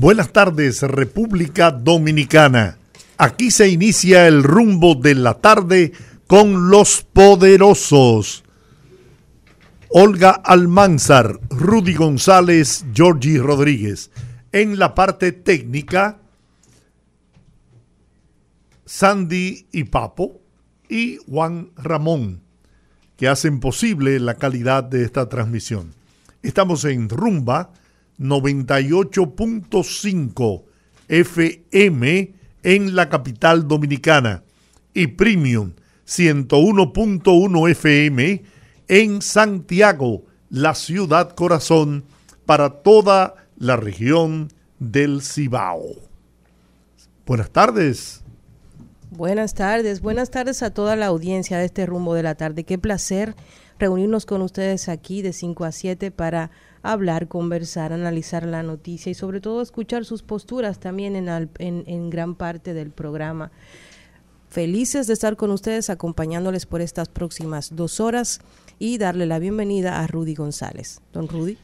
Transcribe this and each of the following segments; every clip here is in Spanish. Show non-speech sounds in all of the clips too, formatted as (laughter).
Buenas tardes, República Dominicana. Aquí se inicia el rumbo de la tarde con los poderosos. Olga Almanzar, Rudy González, Georgie Rodríguez. En la parte técnica, Sandy y Papo y Juan Ramón, que hacen posible la calidad de esta transmisión. Estamos en Rumba 98.5 FM en la capital dominicana y Premium 101.1 FM en Santiago, la ciudad corazón para toda la región del Cibao. Buenas tardes. Buenas tardes, buenas tardes a toda la audiencia de este rumbo de la tarde. Qué placer reunirnos con ustedes aquí de 5 a 7 para hablar, conversar, analizar la noticia y sobre todo escuchar sus posturas también en, en, gran parte del programa. Felices de estar con ustedes acompañándoles por estas próximas dos horas y darle la bienvenida a Rudy González. Don Rudy.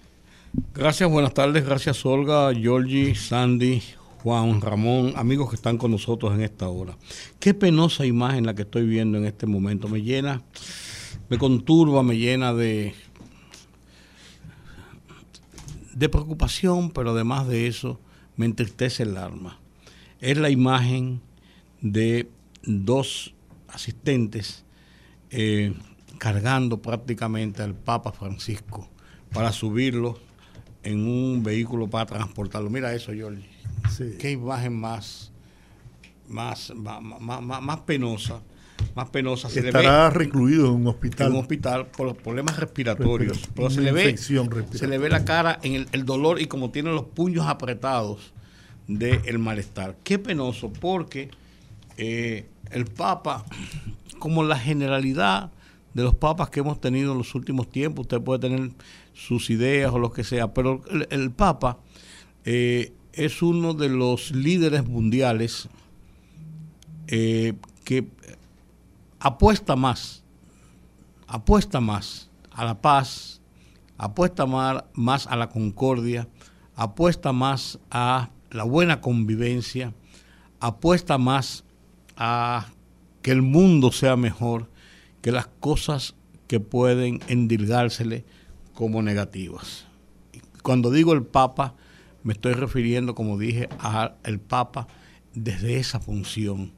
Gracias, buenas tardes. Gracias Olga, Georgie, Sandy, Juan, Ramón, amigos que están con nosotros en esta hora. Qué penosa imagen la que estoy viendo en este momento. Me llena, me conturba, me llena de, de preocupación, pero además de eso, me entristece el alma. Es la imagen de dos asistentes eh, cargando prácticamente al Papa Francisco para subirlo en un vehículo para transportarlo. Mira eso, Jorge. Qué imagen más, más, más, más penosa más penosa. Se Estará recluido en un hospital. En un hospital por los problemas respiratorios. Pero, se, le ve, se le ve la cara en el, dolor y como tiene los puños apretados del malestar. Qué penoso, porque eh, el Papa, como la generalidad de los papas que hemos tenido en los últimos tiempos, usted puede tener sus ideas o lo que sea, pero el, Papa eh, es uno de los líderes mundiales eh, que apuesta más, apuesta más a la paz, apuesta más, a la concordia, apuesta más a la buena convivencia, apuesta más a que el mundo sea mejor que las cosas que pueden endilgársele como negativas. Cuando digo el Papa, me estoy refiriendo, como dije, al Papa desde esa función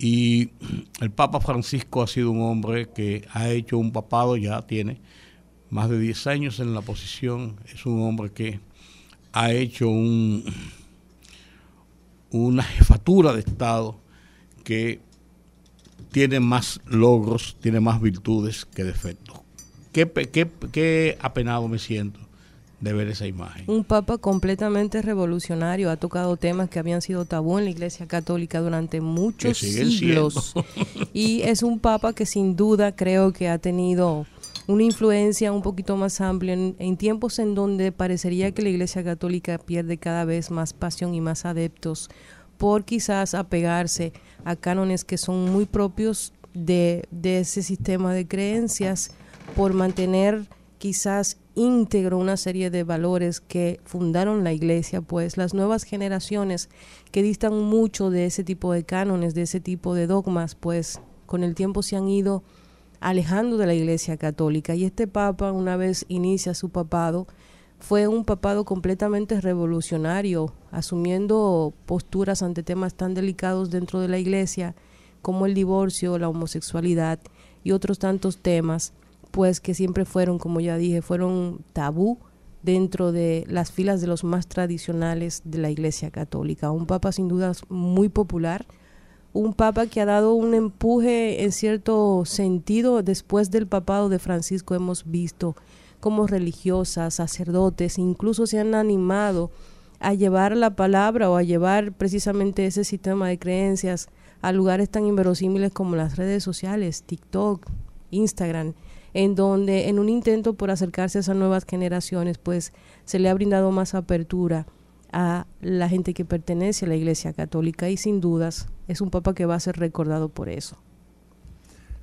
y (clears throat) el Papa Francisco ha sido un hombre que ha hecho un papado, ya tiene más de 10 años en la posición, es un hombre que ha hecho un, (clears throat) una jefatura de Estado que tiene más logros, tiene más virtudes que defectos. Qué, qué, qué apenado me siento de ver esa imagen. Un papa completamente revolucionario, ha tocado temas que habían sido tabú en la Iglesia Católica durante muchos siglos. (laughs) y es un papa que sin duda creo que ha tenido una influencia un poquito más amplia en, en, tiempos en donde parecería que la Iglesia Católica pierde cada vez más pasión y más adeptos por quizás apegarse a cánones que son muy propios de, de ese sistema de creencias, por mantener quizás íntegro una serie de valores que fundaron la iglesia, pues las nuevas generaciones que distan mucho de ese tipo de cánones, de ese tipo de dogmas, pues con el tiempo se han ido alejando de la iglesia católica. Y este papa, una vez inicia su papado, fue un papado completamente revolucionario, asumiendo posturas ante temas tan delicados dentro de la iglesia como el divorcio, la homosexualidad y otros tantos temas pues que siempre fueron, como ya dije, fueron tabú dentro de las filas de los más tradicionales de la Iglesia Católica. Un papa sin dudas muy popular, un papa que ha dado un empuje en cierto sentido después del papado de Francisco hemos visto como religiosas, sacerdotes, incluso se han animado a llevar la palabra o a llevar precisamente ese sistema de creencias a lugares tan inverosímiles como las redes sociales, TikTok, Instagram, en donde en un intento por acercarse a esas nuevas generaciones, pues se le ha brindado más apertura a la gente que pertenece a la Iglesia Católica y sin dudas es un papa que va a ser recordado por eso.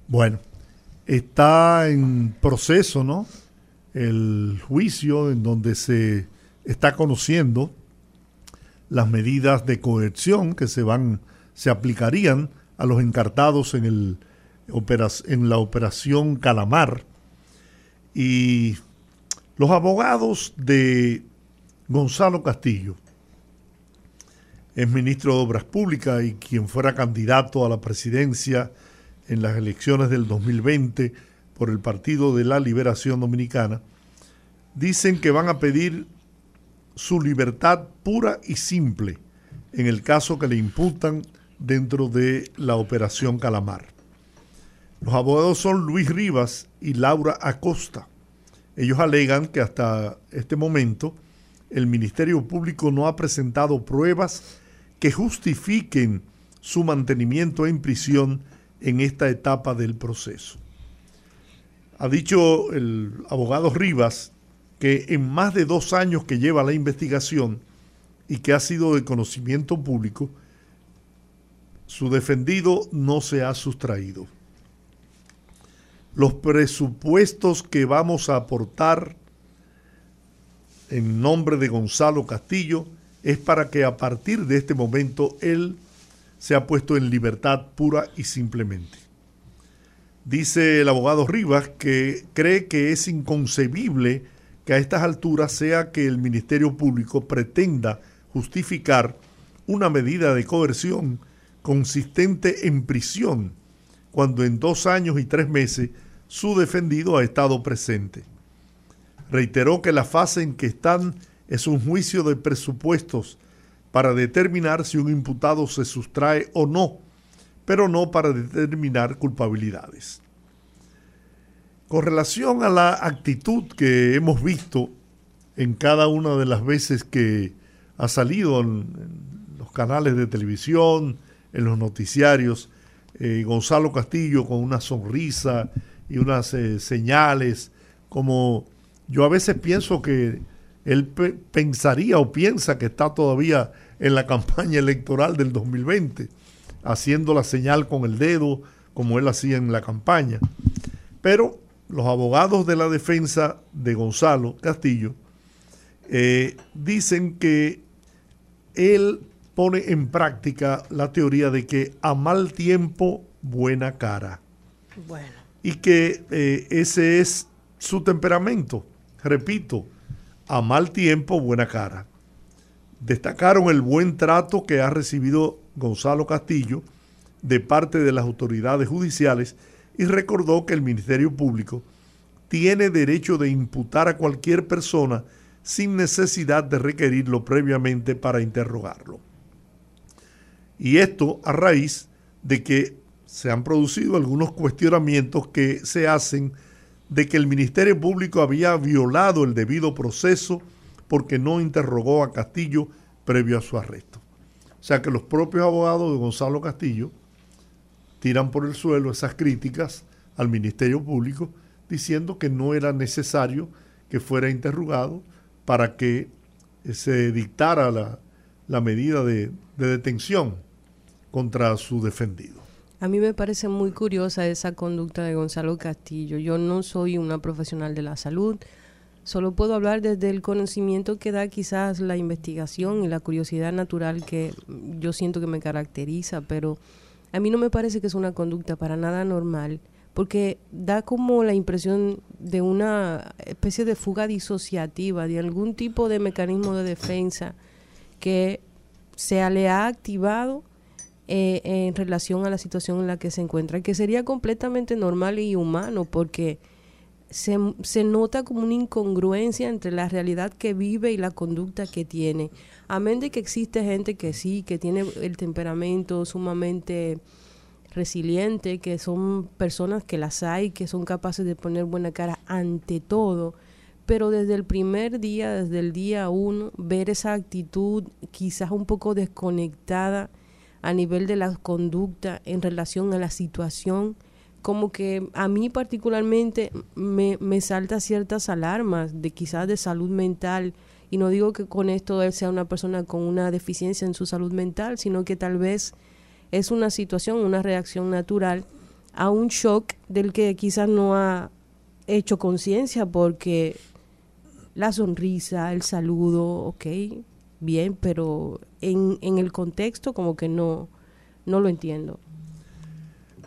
Bueno, está en proceso, ¿no? El juicio en donde se está conociendo las medidas de coerción que se van se aplicarían a los encartados en el en la operación Calamar y los abogados de Gonzalo Castillo, es ministro de Obras Públicas y quien fuera candidato a la presidencia en las elecciones del 2020 por el Partido de la Liberación Dominicana, dicen que van a pedir su libertad pura y simple en el caso que le imputan dentro de la operación Calamar. Los abogados son Luis Rivas y Laura Acosta. Ellos alegan que hasta este momento el Ministerio Público no ha presentado pruebas que justifiquen su mantenimiento en prisión en esta etapa del proceso. Ha dicho el abogado Rivas que en más de dos años que lleva la investigación y que ha sido de conocimiento público, su defendido no se ha sustraído. Los presupuestos que vamos a aportar en nombre de Gonzalo Castillo es para que a partir de este momento él sea puesto en libertad pura y simplemente. Dice el abogado Rivas que cree que es inconcebible que a estas alturas sea que el Ministerio Público pretenda justificar una medida de coerción consistente en prisión cuando en dos años y tres meses su defendido ha estado presente. Reiteró que la fase en que están es un juicio de presupuestos para determinar si un imputado se sustrae o no, pero no para determinar culpabilidades. Con relación a la actitud que hemos visto en cada una de las veces que ha salido en, los canales de televisión, en los noticiarios, eh, Gonzalo Castillo con una sonrisa y unas eh, señales, como yo a veces pienso que él pensaría o piensa que está todavía en la (laughs) campaña electoral del 2020, haciendo la señal con el dedo como él hacía en la campaña. Pero los abogados de la defensa de Gonzalo Castillo eh, dicen que él pone en práctica la teoría de que a mal tiempo, buena cara. Bueno. Y que eh, ese es su temperamento. Repito, a mal tiempo, buena cara. Destacaron el buen trato que ha recibido Gonzalo Castillo de parte de las autoridades judiciales y recordó que el Ministerio Público tiene derecho de imputar a cualquier persona sin necesidad de requerirlo previamente para interrogarlo. Y esto a raíz de que se han producido algunos cuestionamientos que se hacen de que el Ministerio Público había violado el debido proceso porque no interrogó a Castillo previo a su arresto. O sea que los propios abogados de Gonzalo Castillo tiran por el suelo esas críticas al Ministerio Público diciendo que no era necesario que fuera interrogado para que se dictara la, medida de detención contra su defendido. A mí me parece muy curiosa esa conducta de Gonzalo Castillo. Yo no soy una profesional de la salud, solo puedo hablar desde el conocimiento que da quizás la investigación y la curiosidad natural que yo siento que me caracteriza, pero a mí no me parece que es una conducta para nada normal, porque da como la impresión de una especie de fuga disociativa, de algún tipo de mecanismo de defensa que se le ha activado eh, en relación a la situación en la que se encuentra, que sería completamente normal y humano porque se, se nota como una incongruencia entre la realidad que vive y la conducta que tiene. Amén de que existe gente que sí, que tiene el temperamento sumamente resiliente, que son personas que las hay, que son capaces de poner buena cara ante todo, pero desde el primer día, desde el día uno, ver esa actitud quizás un poco desconectada a nivel de la conducta en relación a la situación, como que a mí particularmente me, me salta ciertas alarmas de quizás de salud mental, y no digo que con esto él sea una persona con una deficiencia en su salud mental, sino que tal vez es una situación, una reacción natural a un shock del que quizás no ha hecho conciencia porque la sonrisa, el saludo, ok, bien, pero en, en el contexto como que no, no lo entiendo.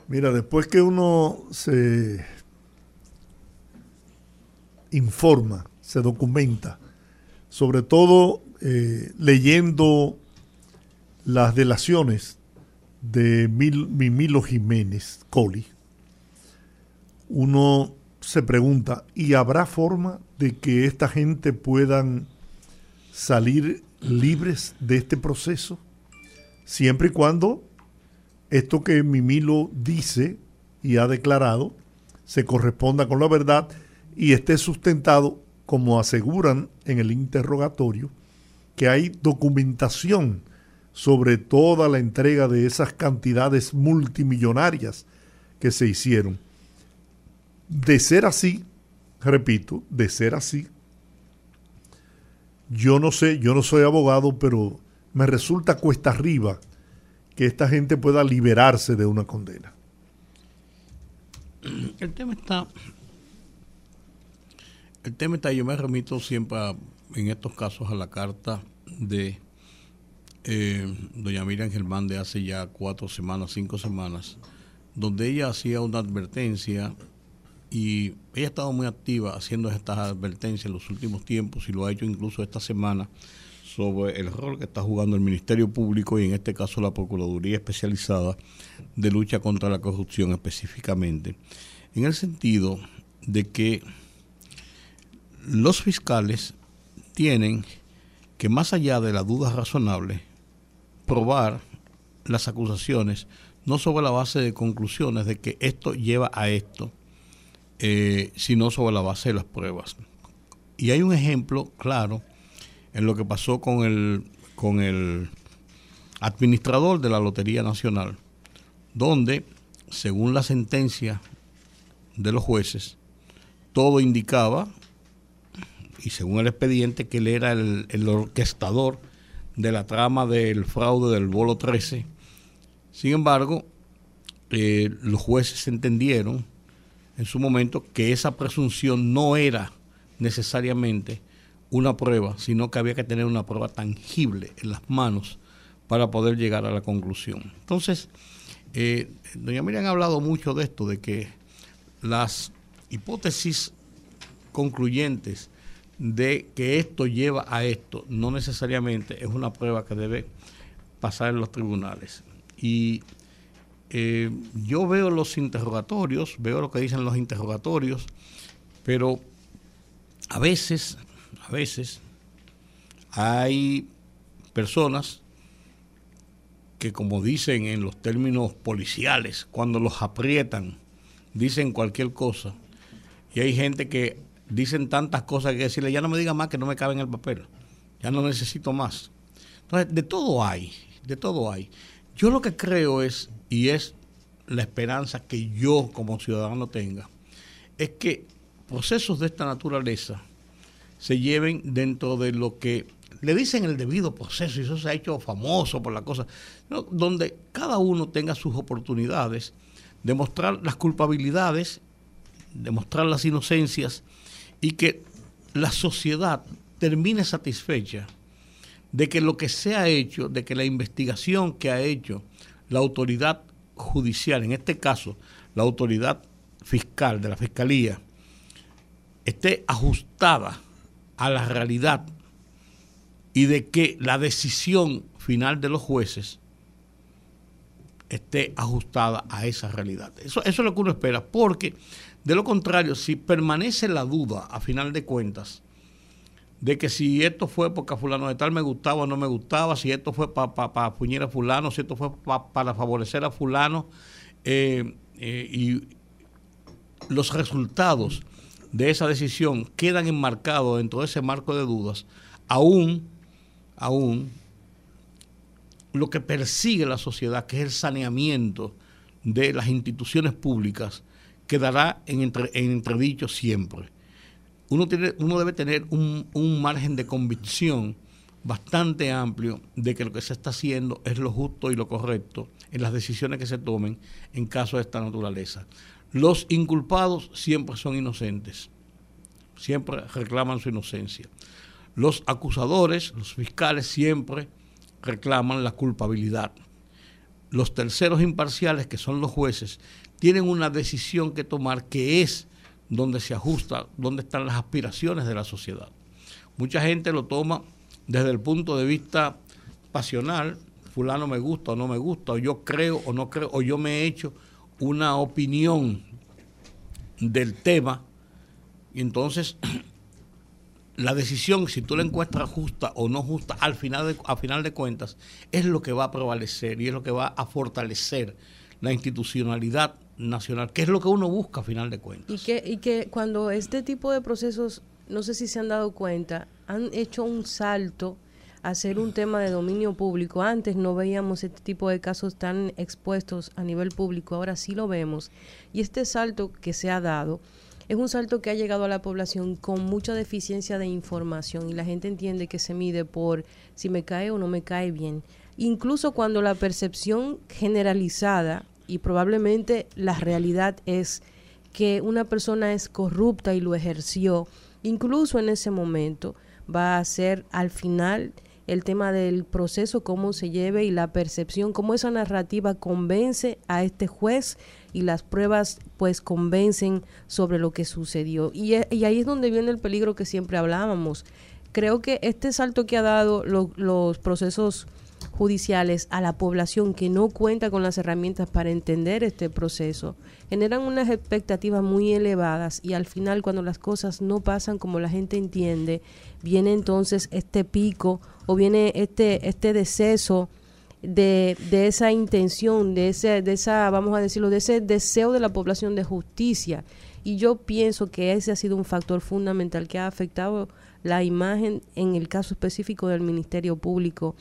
Mira, después que uno se informa, se documenta, sobre todo eh, leyendo las delaciones de Mimilo Jiménez Coli, uno se pregunta, ¿y habrá forma de que esta gente puedan salir libres de este proceso? Siempre y cuando esto que Mimilo dice y ha declarado se corresponda con la verdad y esté sustentado, como aseguran en el interrogatorio, que hay documentación sobre toda la entrega de esas cantidades multimillonarias que se hicieron. De ser así, repito, de ser así, yo no sé, yo no soy abogado, pero me resulta cuesta arriba que esta gente pueda liberarse de una condena. El tema está, el tema está, yo me remito siempre en estos casos a la carta de eh, doña Miriam Germán de hace ya cuatro semanas, cinco semanas, donde ella hacía una advertencia y ella ha estado muy activa haciendo estas advertencias en los últimos tiempos y lo ha hecho incluso esta semana sobre el rol que está jugando el Ministerio Público y en este caso la Procuraduría Especializada de Lucha contra la Corrupción específicamente, en el sentido de que los fiscales tienen que más allá de la duda razonable, probar las acusaciones no sobre la base de conclusiones de que esto lleva a esto, eh, sino sobre la base de las pruebas. Y hay un ejemplo claro en lo que pasó con el, con el administrador de la Lotería Nacional, donde, según la sentencia de los jueces, todo indicaba, y según el expediente, que él era el, el orquestador de la trama del fraude del bolo 13. Sin embargo, eh, los jueces entendieron en su momento que esa presunción no era necesariamente una prueba, sino que había que tener una prueba tangible en las manos para poder llegar a la conclusión. Entonces, eh, doña Miriam ha hablado mucho de esto, de que las hipótesis concluyentes de que esto lleva a esto no necesariamente es una prueba que debe pasar en los tribunales. Y eh, yo veo los interrogatorios, veo lo que dicen los interrogatorios, pero a veces, a veces hay personas que como dicen en los términos policiales, cuando los aprietan, dicen cualquier cosa. Y hay gente que dicen tantas cosas que decirle, ya no me diga más que no me cabe en el papel, ya no necesito más. Entonces, de todo hay, de todo hay. Yo lo que creo es, y es la esperanza que yo como ciudadano tenga, es que procesos de esta naturaleza se lleven dentro de lo que le dicen el debido proceso, y eso se ha hecho famoso por la cosa, donde cada uno tenga sus oportunidades de mostrar las culpabilidades, de mostrar las inocencias y que la sociedad termine satisfecha de que lo que se ha hecho, de que la investigación que ha hecho la autoridad judicial, en este caso la autoridad fiscal de la fiscalía, esté ajustada a la realidad y de que la decisión final de los jueces esté ajustada a esa realidad. Eso, eso es lo que uno espera, porque de lo contrario, si permanece la duda, a final de cuentas, de que si esto fue porque a fulano de tal me gustaba o no me gustaba, si esto fue para pa, puñir a fulano, si esto fue para favorecer a fulano, eh, eh, y los resultados de esa decisión quedan enmarcados dentro de ese marco de dudas, aún, aún lo que persigue la sociedad, que es el saneamiento de las instituciones públicas, quedará en, entredicho siempre. Uno, debe tener un, un margen de convicción bastante amplio de que lo que se está haciendo es lo justo y lo correcto en las decisiones que se tomen en casos de esta naturaleza. Los inculpados siempre son inocentes, siempre reclaman su inocencia. Los acusadores, los fiscales, siempre reclaman la culpabilidad. Los terceros imparciales, que son los jueces, tienen una decisión que tomar que es donde se ajusta, donde están las aspiraciones de la sociedad. Mucha gente lo toma desde el punto de vista pasional, fulano me gusta o no me gusta, o yo creo o no creo, o yo me he hecho una opinión del tema, y entonces (clears throat) la decisión, si tú la encuentras justa o no justa, al final de, a final de cuentas, es lo que va a prevalecer y es lo que va a fortalecer la institucionalidad nacional, que es lo que uno busca a final de cuentas. Y que, y que cuando este tipo de procesos, no sé si se han dado cuenta, han hecho un salto a ser un tema de dominio público. Antes no veíamos este tipo de casos tan expuestos a nivel público, ahora sí lo vemos. Y este salto que se ha dado es un salto que ha llegado a la población con mucha deficiencia de información y la gente entiende que se mide por si me cae o no me cae bien. Incluso cuando la percepción generalizada y probablemente la realidad es que una persona es corrupta y lo ejerció, incluso en ese momento, va a ser al final el tema del proceso, cómo se lleve y la percepción, cómo esa narrativa convence a este juez y las pruebas pues convencen sobre lo que sucedió. Y, y ahí es donde viene el peligro que siempre hablábamos. Creo que este salto que ha dado los procesos judiciales a la población que no cuenta con las herramientas para entender este proceso, generan unas expectativas muy elevadas y al final cuando las cosas no pasan como la gente entiende, viene entonces este pico o viene este, este deceso de, de esa intención, de, ese, de esa, vamos a decirlo, de ese deseo de la población de justicia. Y yo pienso que ese ha sido un factor fundamental que ha afectado la imagen en el caso específico del Ministerio Público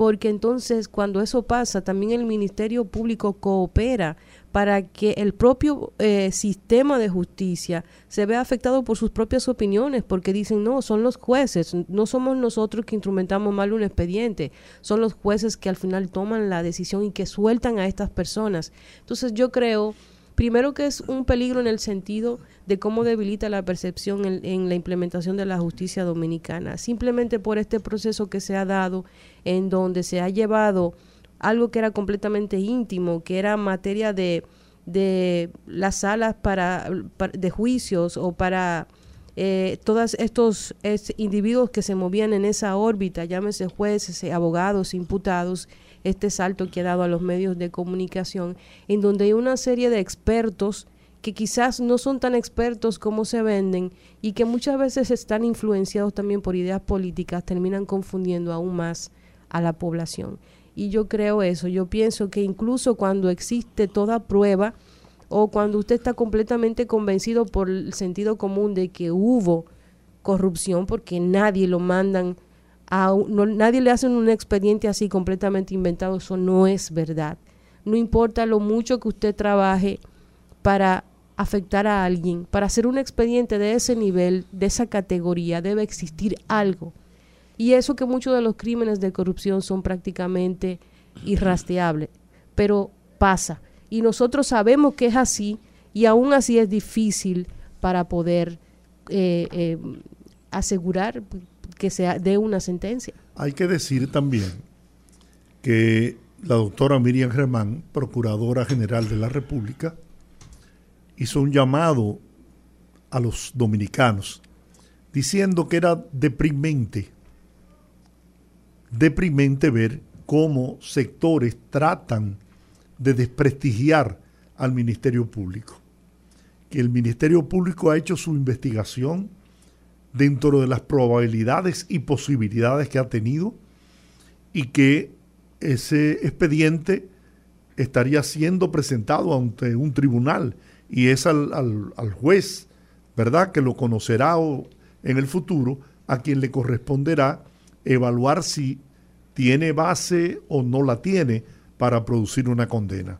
porque entonces cuando eso pasa, también el Ministerio Público coopera para que el propio eh, sistema de justicia se vea afectado por sus propias opiniones, porque dicen, no, son los jueces, no somos nosotros que instrumentamos mal un expediente, son los jueces que al final toman la decisión y que sueltan a estas personas. Entonces yo creo Primero que es un peligro en el sentido de cómo debilita la percepción en, la implementación de la justicia dominicana, simplemente por este proceso que se ha dado en donde se ha llevado algo que era completamente íntimo, que era materia de, de las salas para, de juicios o para eh, todos estos individuos que se movían en esa órbita, llámese jueces, abogados, imputados, este salto que ha dado a los medios de comunicación, en donde hay una serie de expertos que quizás no son tan expertos como se venden y que muchas veces están influenciados también por ideas políticas, terminan confundiendo aún más a la población. Y yo creo eso, yo pienso que incluso cuando existe toda prueba o cuando usted está completamente convencido por el sentido común de que hubo corrupción, porque nadie lo mandan nadie le hace un expediente así completamente inventado, eso no es verdad. No importa lo mucho que usted trabaje para afectar a alguien, para hacer un expediente de ese nivel, de esa categoría, debe existir algo. Y eso que muchos de los crímenes de corrupción son prácticamente irrastreables, pero pasa. Y nosotros sabemos que es así y aún así es difícil para poder eh, eh, asegurar que se dé una sentencia. Hay que decir también que la doctora Miriam Germán, Procuradora General de la República, hizo un llamado a los dominicanos diciendo que era deprimente, deprimente ver cómo sectores tratan de desprestigiar al Ministerio Público. Que el Ministerio Público ha hecho su investigación, dentro de las probabilidades y posibilidades que ha tenido y que ese expediente estaría siendo presentado ante un tribunal y es al, juez ¿verdad? Que lo conocerá en el futuro, a quien le corresponderá evaluar si tiene base o no la tiene para producir una condena.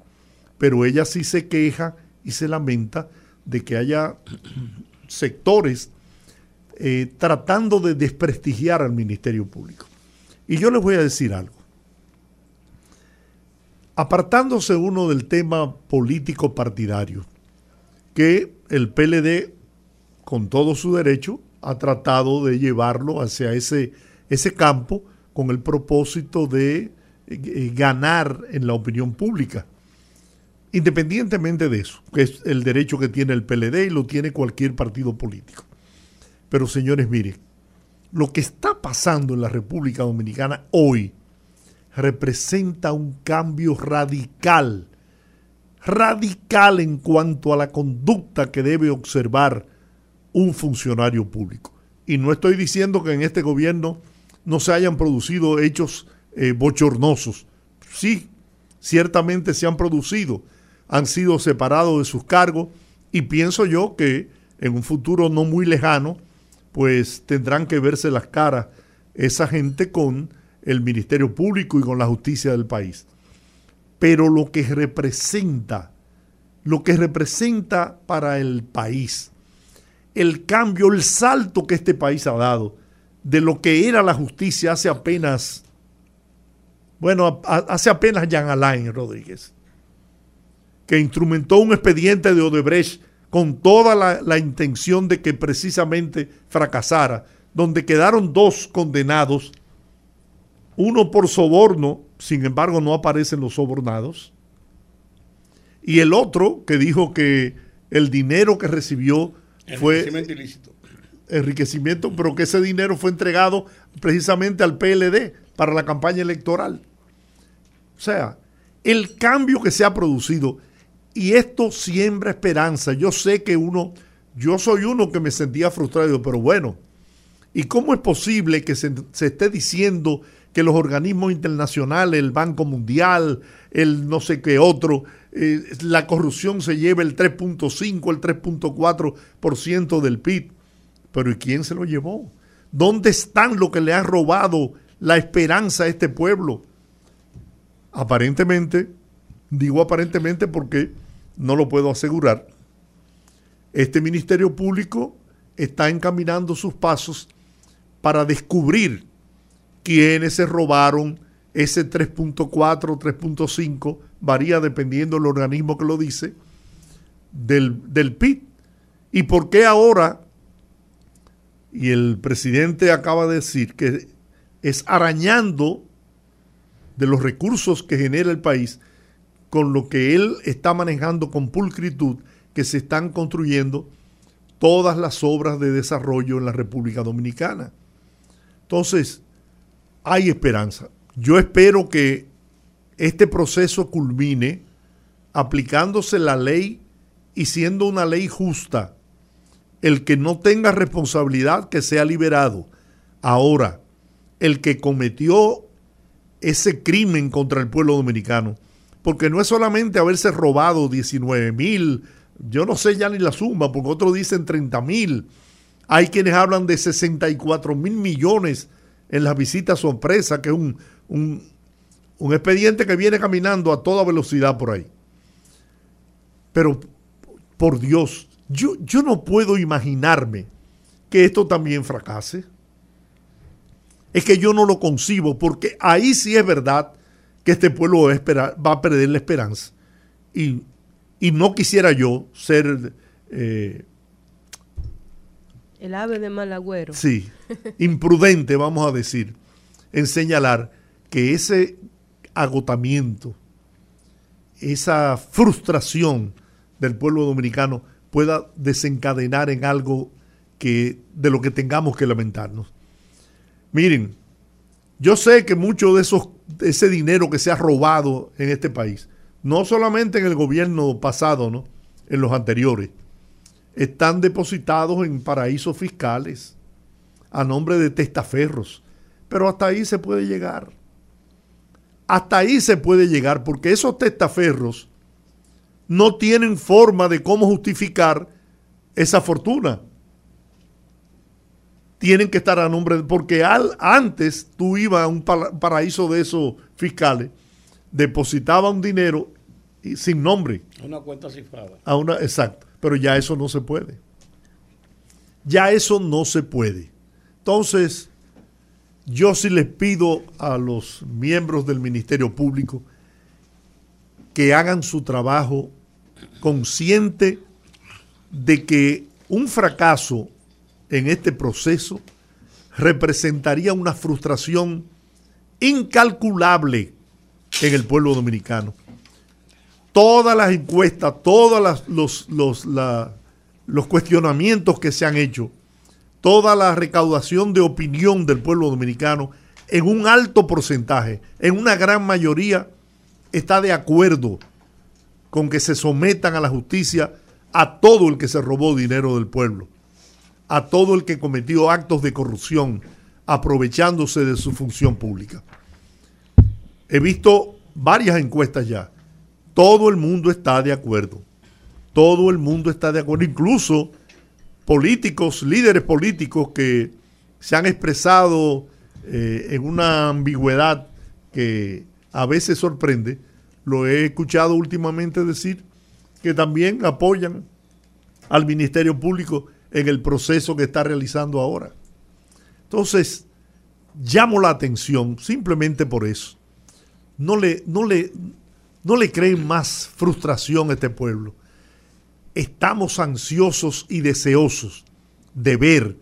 Pero ella sí se queja y se lamenta de que haya sectores eh, tratando de desprestigiar al Ministerio Público. Y yo les voy a decir algo. Apartándose uno del tema político partidario, que el PLD, con todo su derecho, ha tratado de llevarlo hacia ese, ese campo con el propósito de eh, ganar en la opinión pública. Independientemente de eso, que es el derecho que tiene el PLD y lo tiene cualquier partido político. Pero señores, miren, lo que está pasando en la República Dominicana hoy representa un cambio radical, radical en cuanto a la conducta que debe observar un funcionario público. Y no estoy diciendo que en este gobierno no se hayan producido hechos eh, bochornosos. Sí, ciertamente se han producido, han sido separados de sus cargos y pienso yo que en un futuro no muy lejano, pues tendrán que verse las caras esa gente con el Ministerio Público y con la justicia del país. Pero lo que representa, lo que representa para el país, el cambio, el salto que este país ha dado de lo que era la justicia hace apenas, bueno, hace apenas Jean Alain Rodríguez, que instrumentó un expediente de Odebrecht con toda la, la intención de que precisamente fracasara, donde quedaron dos condenados uno por soborno, sin embargo no aparecen los sobornados, y el otro que dijo que el dinero que recibió fue enriquecimiento ilícito. Enriquecimiento, pero que ese dinero fue entregado precisamente al PLD para la campaña electoral. O sea, el cambio que se ha producido, y esto siembra esperanza. Yo sé que uno, yo soy uno que me sentía frustrado, pero bueno, ¿y cómo es posible que se, esté diciendo que los organismos internacionales, el Banco Mundial, el no sé qué otro, eh, la corrupción se lleva el 3.5, el 3.4% del PIB. Pero ¿y quién se lo llevó? ¿Dónde están los que le han robado la esperanza a este pueblo? Aparentemente, digo aparentemente porque no lo puedo asegurar, este Ministerio Público está encaminando sus pasos para descubrir quiénes se robaron ese 3.4, 3.5, varía dependiendo del organismo que lo dice, del, del PIB. ¿Y por qué ahora? Y el presidente acaba de decir que es arañando de los recursos que genera el país con lo que él está manejando con pulcritud, que se están construyendo todas las obras de desarrollo en la República Dominicana. Entonces, hay esperanza. Yo espero que este proceso culmine aplicándose la ley y siendo una ley justa. El que no tenga responsabilidad, que sea liberado. Ahora, el que cometió ese crimen contra el pueblo dominicano, porque no es solamente haberse robado 19 mil, yo no sé ya ni la suma, porque otros dicen 30 mil, hay quienes hablan de 64 mil millones en las visitas sorpresa, que es un, un, expediente que viene caminando a toda velocidad por ahí. Pero, por Dios, yo, yo no puedo imaginarme que esto también fracase. Es que yo no lo concibo, porque ahí sí es verdad que este pueblo va a, esperar, va a perder la esperanza. Y, no quisiera yo ser eh, el ave de Malagüero. Sí, imprudente, vamos a decir, en señalar que ese agotamiento, esa frustración del pueblo dominicano pueda desencadenar en algo que, de lo que tengamos que lamentarnos. Miren, yo sé que mucho de esos, ese dinero que se ha robado en este país, no solamente en el gobierno pasado, ¿no? en los anteriores, están depositados en paraísos fiscales a nombre de testaferros. Pero hasta ahí se puede llegar. Hasta ahí se puede llegar porque esos testaferros no tienen forma de cómo justificar esa fortuna. Tienen que estar a nombre de, porque al, antes tú ibas a un paraíso de esos fiscales, depositaba un dinero y, sin nombre. A una cuenta cifrada. A una, exacto, pero ya eso no se puede. Ya eso no se puede. Entonces, yo sí les pido a los miembros del Ministerio Público que hagan su trabajo consciente de que un fracaso en este proceso representaría una frustración incalculable en el pueblo dominicano. Todas las encuestas, todos los, los, cuestionamientos que se han hecho, toda la recaudación de opinión del pueblo dominicano, en un alto porcentaje, en una gran mayoría, está de acuerdo con que se sometan a la justicia a todo el que se robó dinero del pueblo a todo el que cometió actos de corrupción aprovechándose de su función pública. He visto varias encuestas ya. Todo el mundo está de acuerdo. Todo el mundo está de acuerdo. Incluso políticos, líderes políticos que se han expresado eh, en una ambigüedad que a veces sorprende, lo he escuchado últimamente decir que también apoyan al Ministerio Público en el proceso que está realizando ahora. Entonces, llamo la atención simplemente por eso. No le, no le, no le creen más frustración a este pueblo. Estamos ansiosos y deseosos de ver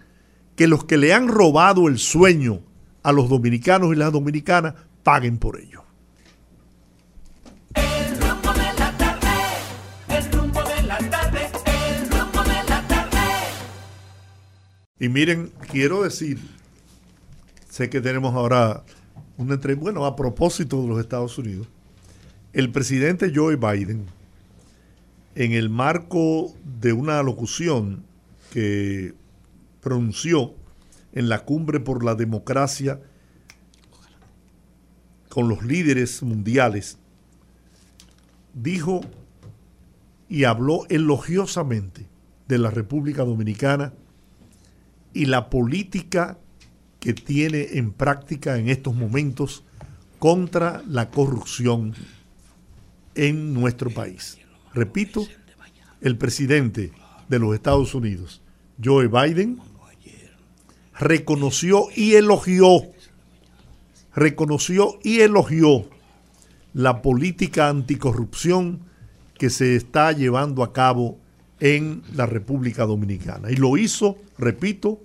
que los que le han robado el sueño a los dominicanos y las dominicanas paguen por ello. Y miren, quiero decir, sé que tenemos ahora una entrevista, bueno, a propósito de los Estados Unidos, el presidente Joe Biden, en el marco de una locución que pronunció en la cumbre por la democracia con los líderes mundiales, dijo y habló elogiosamente de la República Dominicana y la política que tiene en práctica en estos momentos contra la corrupción en nuestro país. Repito, el presidente de los Estados Unidos, Joe Biden, reconoció y elogió, reconoció y elogió la política anticorrupción que se está llevando a cabo en la República Dominicana. Y lo hizo, repito,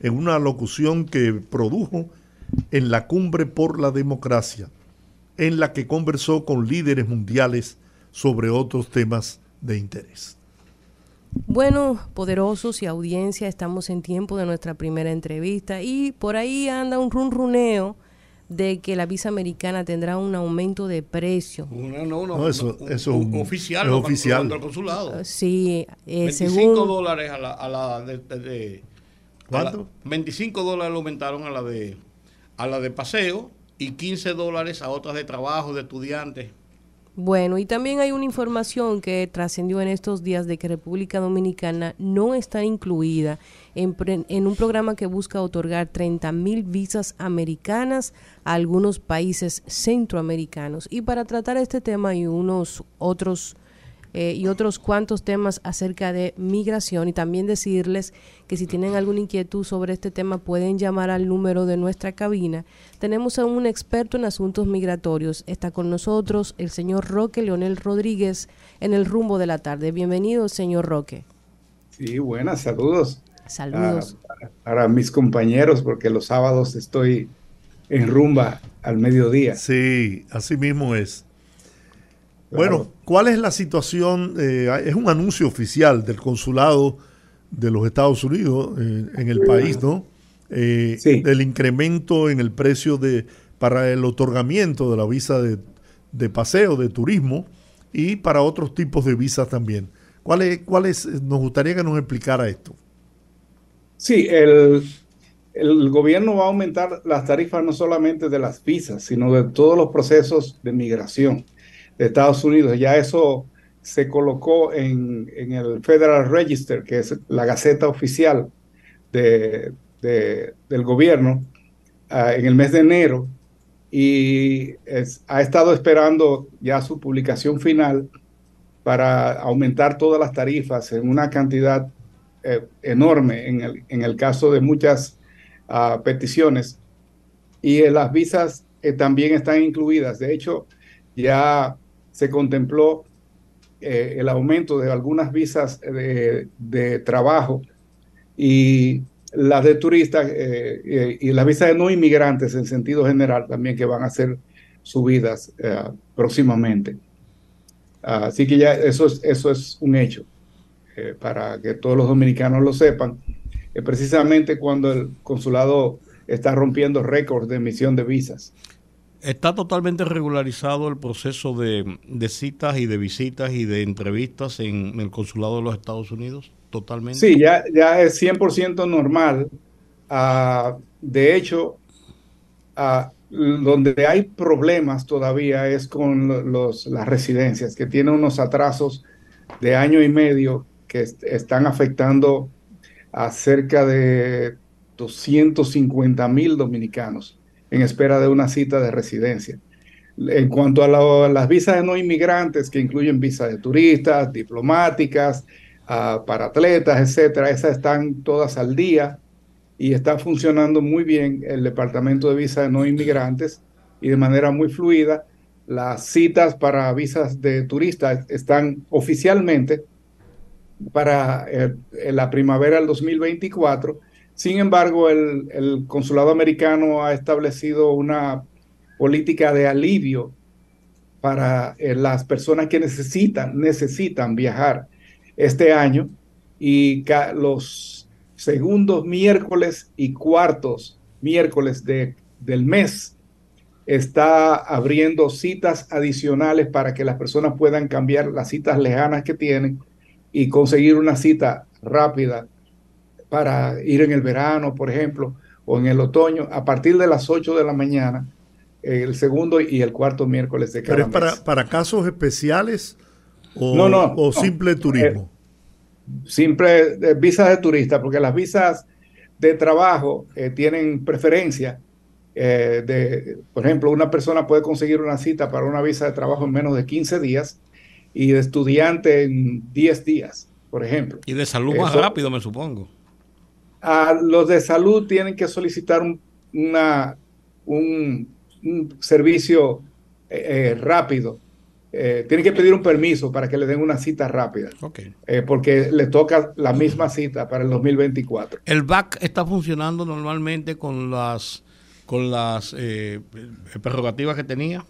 en una locución que produjo en la Cumbre por la Democracia, en la que conversó con líderes mundiales sobre otros temas de interés. Bueno, poderosos y audiencia, estamos en tiempo de nuestra primera entrevista y por ahí anda un runruneo de que la visa americana tendrá un aumento de precio. No, no, no, eso, es oficial, oficial. Del consulado. Sí, eh, 25 dólares a la, a la de ¿Cuánto? 25 dólares lo aumentaron a la de a la de paseo y 15 dólares a otras de trabajo, de estudiantes. Bueno, y también hay una información que trascendió en estos días de que República Dominicana no está incluida en, en un programa que busca otorgar 30 mil visas americanas a algunos países centroamericanos. Y para tratar este tema y unos otros eh, y otros cuantos temas acerca de migración y también decirles que si tienen alguna inquietud sobre este tema pueden llamar al número de nuestra cabina. Tenemos a un experto en asuntos migratorios. Está con nosotros el señor Roque Leonel Rodríguez en el rumbo de la tarde. Bienvenido, señor Roque. Sí, buenas, saludos. Saludos. para mis compañeros, porque los sábados estoy en rumba al mediodía. Sí, así mismo es. Bueno, ¿cuál es la situación? Eh, es un anuncio oficial del consulado de los Estados Unidos eh, en el país, ¿no? Eh, Del incremento en el precio de para el otorgamiento de la visa de, de, paseo, de turismo y para otros tipos de visas también. ¿Cuál es, cuál es, nos gustaría que nos explicara esto? Sí, el, el gobierno va a aumentar las tarifas no solamente de las visas, sino de todos los procesos de migración de Estados Unidos. Ya eso se colocó en, el Federal Register, que es la gaceta oficial de, del gobierno ah, en el mes de enero y ha estado esperando ya su publicación final para aumentar todas las tarifas en una cantidad eh, enorme en el, en el, caso de muchas ah, peticiones. Y las visas eh, también están incluidas. De hecho, ya se contempló eh, el aumento de algunas visas de, trabajo y las de turistas eh, y las visas de no inmigrantes en sentido general también que van a ser subidas próximamente. Así que ya eso es, eso es un hecho para que todos los dominicanos lo sepan. precisamente cuando el consulado está rompiendo récords de emisión de visas. ¿Está totalmente regularizado el proceso de, citas y de visitas y de entrevistas en, el consulado de los Estados Unidos? Totalmente. Sí, ya, ya es 100% normal. Ah, de hecho, ah, donde hay problemas todavía es con los, las residencias, que tienen unos atrasos de año y medio que están afectando a cerca de 250 mil dominicanos en espera de una cita de residencia. En cuanto a las visas de no inmigrantes, que incluyen visas de turistas, diplomáticas, uh, para atletas, etcétera, esas están todas al día y está funcionando muy bien el departamento de visas de no inmigrantes y de manera muy fluida. Las citas para visas de turistas están oficialmente para eh, la primavera del 2024 sin embargo, el, consulado americano ha establecido una política de alivio para eh, las personas que necesitan, necesitan viajar este año y los segundos miércoles y cuartos miércoles de, del mes está abriendo citas adicionales para que las personas puedan cambiar las citas lejanas que tienen y conseguir una cita rápida para ir en el verano, por ejemplo, o en el otoño, a partir de las 8 de la mañana, el segundo y el cuarto miércoles de cada ¿Pero es para, para casos especiales o, no, no, o simple turismo? Eh, simple eh, visas de turista, porque las visas de trabajo eh, tienen preferencia. de, por ejemplo, una persona puede conseguir una cita para una visa de trabajo en menos de 15 días y de estudiante en 10 días, por ejemplo. Y de salud más rápido, me supongo los de salud tienen que solicitar un, una, un, servicio eh, eh, rápido. Eh, tienen que pedir un permiso para que le den una cita rápida. porque le toca la misma cita para el 2024. ¿El BAC está funcionando normalmente con las, con las prerrogativas que tenía?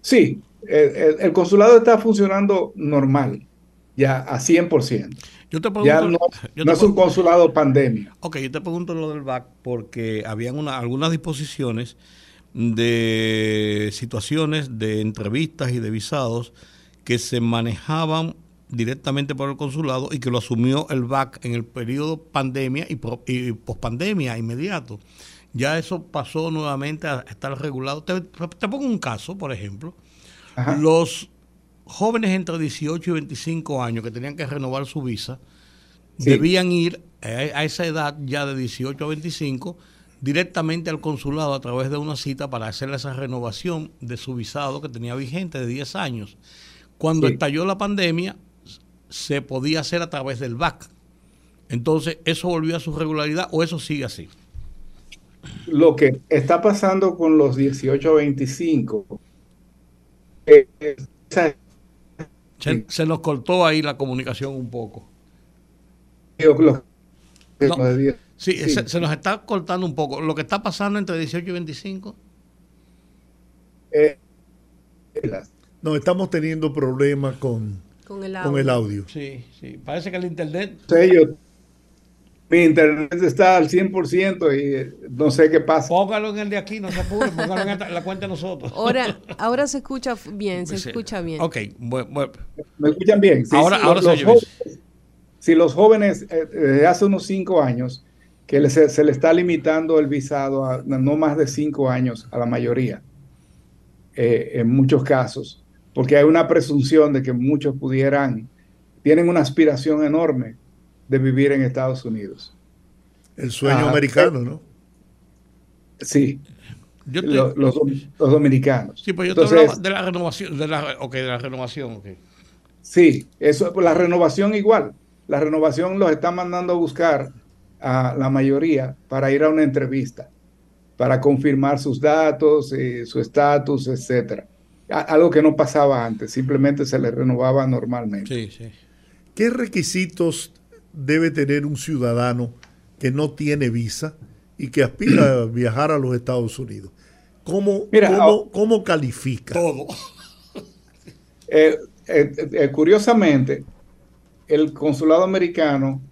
Sí, el, consulado está funcionando normal, ya a 100%. Yo te pregunto, no, es un consulado pandemia. Ok, yo te pregunto lo del BAC porque habían una, algunas disposiciones de situaciones de entrevistas y de visados que se manejaban directamente por el consulado y que lo asumió el BAC en el periodo pandemia y, y pospandemia inmediato. Ya eso pasó nuevamente a estar regulado. Te, pongo un caso, por ejemplo. Los jóvenes entre 18 y 25 años que tenían que renovar su visa debían ir a, esa edad ya de 18 a 25 directamente al consulado a través de una cita para hacer esa renovación de su visado que tenía vigente de 10 años. Cuando estalló la pandemia, se podía hacer a través del BAC. Entonces, ¿eso volvió a su regularidad o eso sigue así? Lo que está pasando con los 18 a 25 se, nos cortó ahí la comunicación un poco. sí, Se, nos está cortando un poco. Lo que está pasando entre 18 y 25. Eh, no, estamos teniendo problemas con, con, el audio. Sí, sí. Parece que el internet. Mi internet está al 100% y no sé qué pasa. Póngalo en el de aquí, no se apure, póngalo en la cuenta de nosotros. Ahora, (laughs) ahora se escucha bien, se escucha bien. Ok, bueno. ¿Me escuchan bien? ahora ahora los, jóvenes, Si los jóvenes eh, desde hace unos cinco años que se, le está limitando el visado a no más de cinco años a la mayoría, eh, en muchos casos, porque hay una presunción de que muchos pudieran, tienen una aspiración enorme de vivir en Estados Unidos. El sueño americano, ¿no? Sí. los, dominicanos. Sí, pues yo te hablaba de la renovación, de la, de la renovación. Sí, eso, pues la renovación igual. La renovación los está mandando a buscar a la mayoría para ir a una entrevista, para confirmar sus datos, y su estatus, etcétera. Algo que no pasaba antes, simplemente se le renovaba normalmente. Sí, sí. ¿Qué requisitos debe tener un ciudadano que no tiene visa y que aspira a (clears throat) viajar a los Estados Unidos? ¿Cómo, cómo, califica? Todo. (laughs) Eh, eh, eh, curiosamente, el consulado americano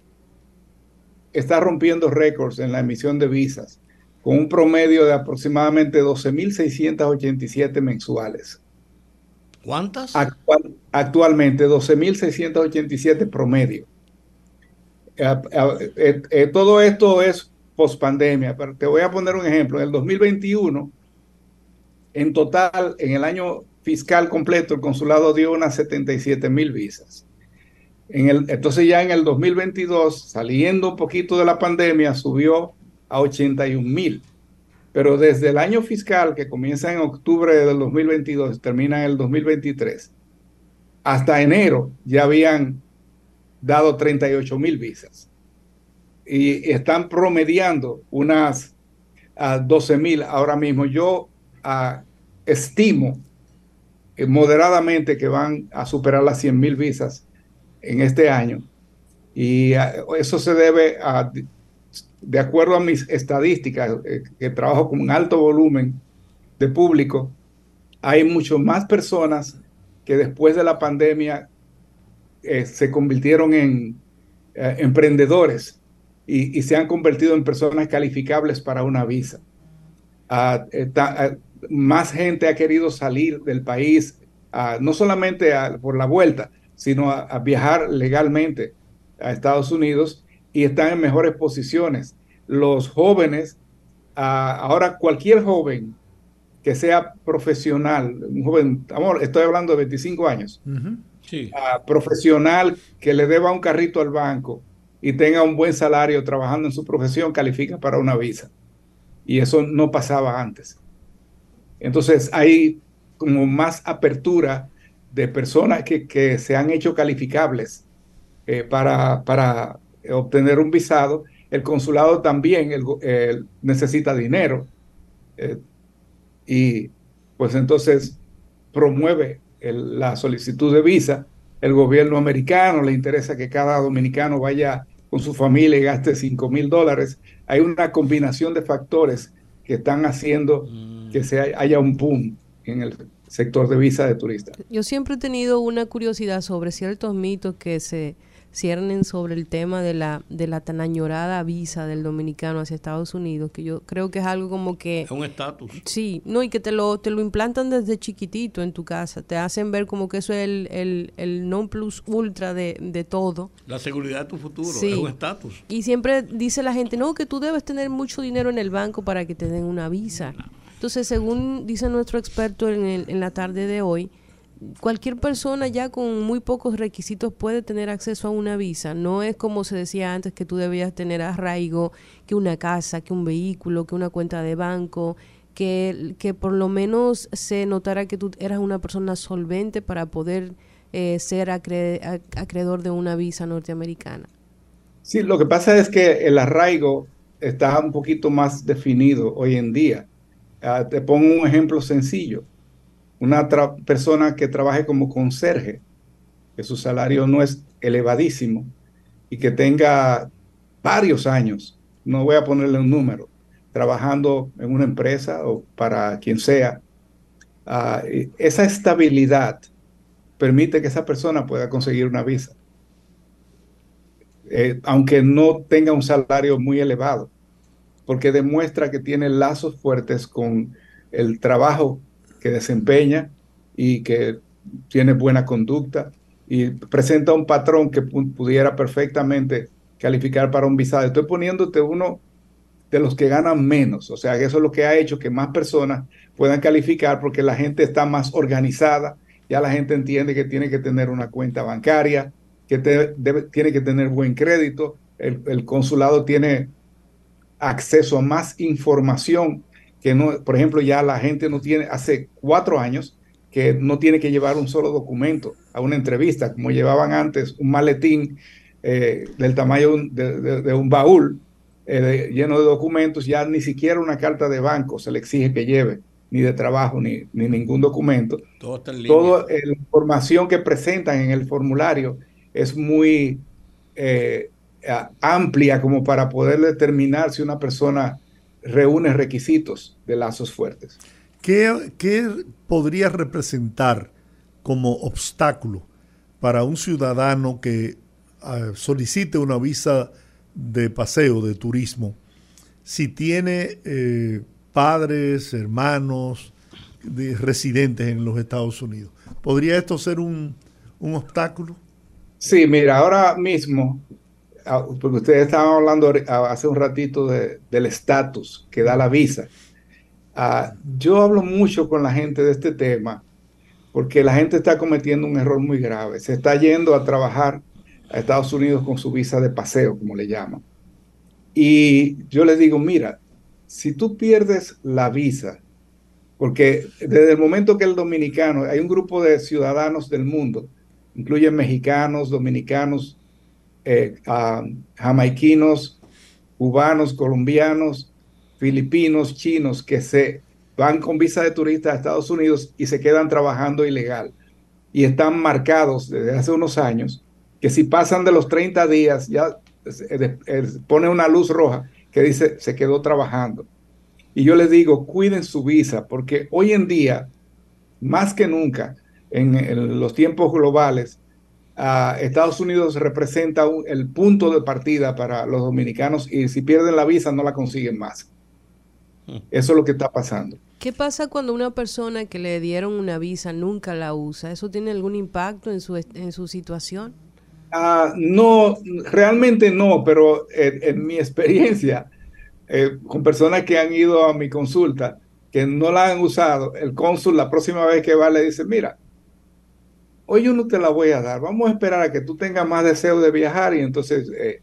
está rompiendo récords en la emisión de visas, con un promedio de aproximadamente 12.687 mensuales. ¿Cuántas? actualmente, 12.687 promedio. Eh, eh, todo esto es post pandemia, pero te voy a poner un ejemplo. En el 2021, en total, en el año fiscal completo, el consulado dio unas 77 mil visas. En el, entonces ya en el 2022, saliendo un poquito de la pandemia, subió a 81 mil. Pero desde el año fiscal, que comienza en octubre del 2022 y termina en el 2023, hasta enero ya habían dado 38 mil visas. Y están promediando unas a 12 mil ahora mismo. Yo ah, estimo eh, moderadamente que van a superar las 100 mil visas en este año. Y ah, eso se debe a, de acuerdo a mis estadísticas, eh, que trabajo con un alto volumen de público, hay mucho más personas que después de la pandemia eh, se convirtieron en eh, emprendedores y, se han convertido en personas calificables para una visa. Ah, ah, más gente ha querido salir del país, no solamente por la vuelta, sino a, viajar legalmente a Estados Unidos y están en mejores posiciones. Los jóvenes, ahora cualquier joven que sea profesional, un joven, amor, estoy hablando de 25 años, profesional que le deba un carrito al banco y tenga un buen salario trabajando en su profesión, califica para una visa. Y eso no pasaba antes. Entonces hay como más apertura de personas que, se han hecho calificables eh, para, para, obtener un visado. El consulado también necesita dinero eh, y pues entonces promueve la solicitud de visa. El gobierno americano le interesa que cada dominicano vaya con su familia y gaste 5 mil dólares. Hay una combinación de factores que están haciendo mm. que se haya un boom en el sector de visa de turista. Yo siempre he tenido una curiosidad sobre ciertos mitos que se ciernen sobre el tema de la, de la tan añorada visa del dominicano hacia Estados Unidos, que yo creo que es algo como que... Es un estatus. Sí, no, y que te lo, te lo implantan desde chiquitito en tu casa, te hacen ver como que eso es el, el, el non plus ultra de, de, todo. La seguridad de tu futuro, es un estatus. Y siempre dice la gente, no, que tú debes tener mucho dinero en el banco para que te den una visa. Entonces, según dice nuestro experto en, en la tarde de hoy, cualquier persona ya con muy pocos requisitos puede tener acceso a una visa. No es como se decía antes que tú debías tener arraigo, que una casa, que un vehículo, que una cuenta de banco, que, que por lo menos se notara que tú eras una persona solvente para poder eh, ser acreedor de una visa norteamericana. Sí, lo que pasa es que el arraigo está un poquito más definido hoy en día. Ah, te pongo un ejemplo sencillo. Una persona que trabaje como conserje, que su salario no es elevadísimo y que tenga varios años, no voy a ponerle un número, trabajando en una empresa o para quien sea, ah, esa estabilidad permite que esa persona pueda conseguir una visa. Eh, aunque no tenga un salario muy elevado porque demuestra que tiene lazos fuertes con el trabajo que desempeña y que tiene buena conducta y presenta un patrón que pudiera perfectamente calificar para un visado. Estoy poniéndote uno de los que ganan menos, o sea, eso es lo que ha hecho que más personas puedan calificar porque la gente está más organizada, ya la gente entiende que tiene que tener una cuenta bancaria, que tiene que tener buen crédito, el consulado tiene acceso a más información que no, por ejemplo, ya la gente no tiene, hace cuatro años que no tiene que llevar un solo documento a una entrevista, como llevaban antes un maletín eh, del tamaño de, un baúl eh, lleno de documentos, ya ni siquiera una carta de banco se le exige que lleve, ni de trabajo, ni, ningún documento. Todo está en Toda la información que presentan en el formulario es muy eh, amplia como para poder determinar si una persona reúne requisitos de lazos fuertes. ¿Qué, qué podría representar como obstáculo para un ciudadano que ah, solicite una visa de paseo, de turismo, si tiene eh, padres, hermanos, de, residentes en los Estados Unidos? ¿Podría esto ser un, un obstáculo? Sí, mira, ahora mismo porque ustedes estaban hablando ah, hace un ratito del estatus que da la visa. Ah, yo hablo mucho con la gente de este tema porque la gente está cometiendo un error muy grave. Se está yendo a trabajar a Estados Unidos con su visa de paseo, como le llaman. Y yo les digo, mira, si tú pierdes la visa, porque desde el momento que el dominicano, hay un grupo de ciudadanos del mundo, incluyen mexicanos, dominicanos, eh, jamaiquinos, cubanos, colombianos, filipinos, chinos que se van con visa de turista a Estados Unidos y se quedan trabajando ilegal. Y están marcados desde hace unos años que si pasan de los 30 días ya pone una luz roja que dice se quedó trabajando. Y yo les digo, cuiden su visa porque hoy en día, más que nunca, en los tiempos globales, Estados Unidos representa el punto de partida para los dominicanos y si pierden la visa no la consiguen más. Hmm. Eso es lo que está pasando. ¿Qué pasa cuando una persona que le dieron una visa nunca la usa? ¿Eso tiene algún impacto en su, en su situación? Ah, no, realmente no, pero en, mi experiencia eh, con personas que han ido a mi consulta, que no la han usado, el cónsul la próxima vez que va le dice, mira, hoy yo no te la voy a dar, vamos a esperar a que tú tengas más deseo de viajar y entonces eh,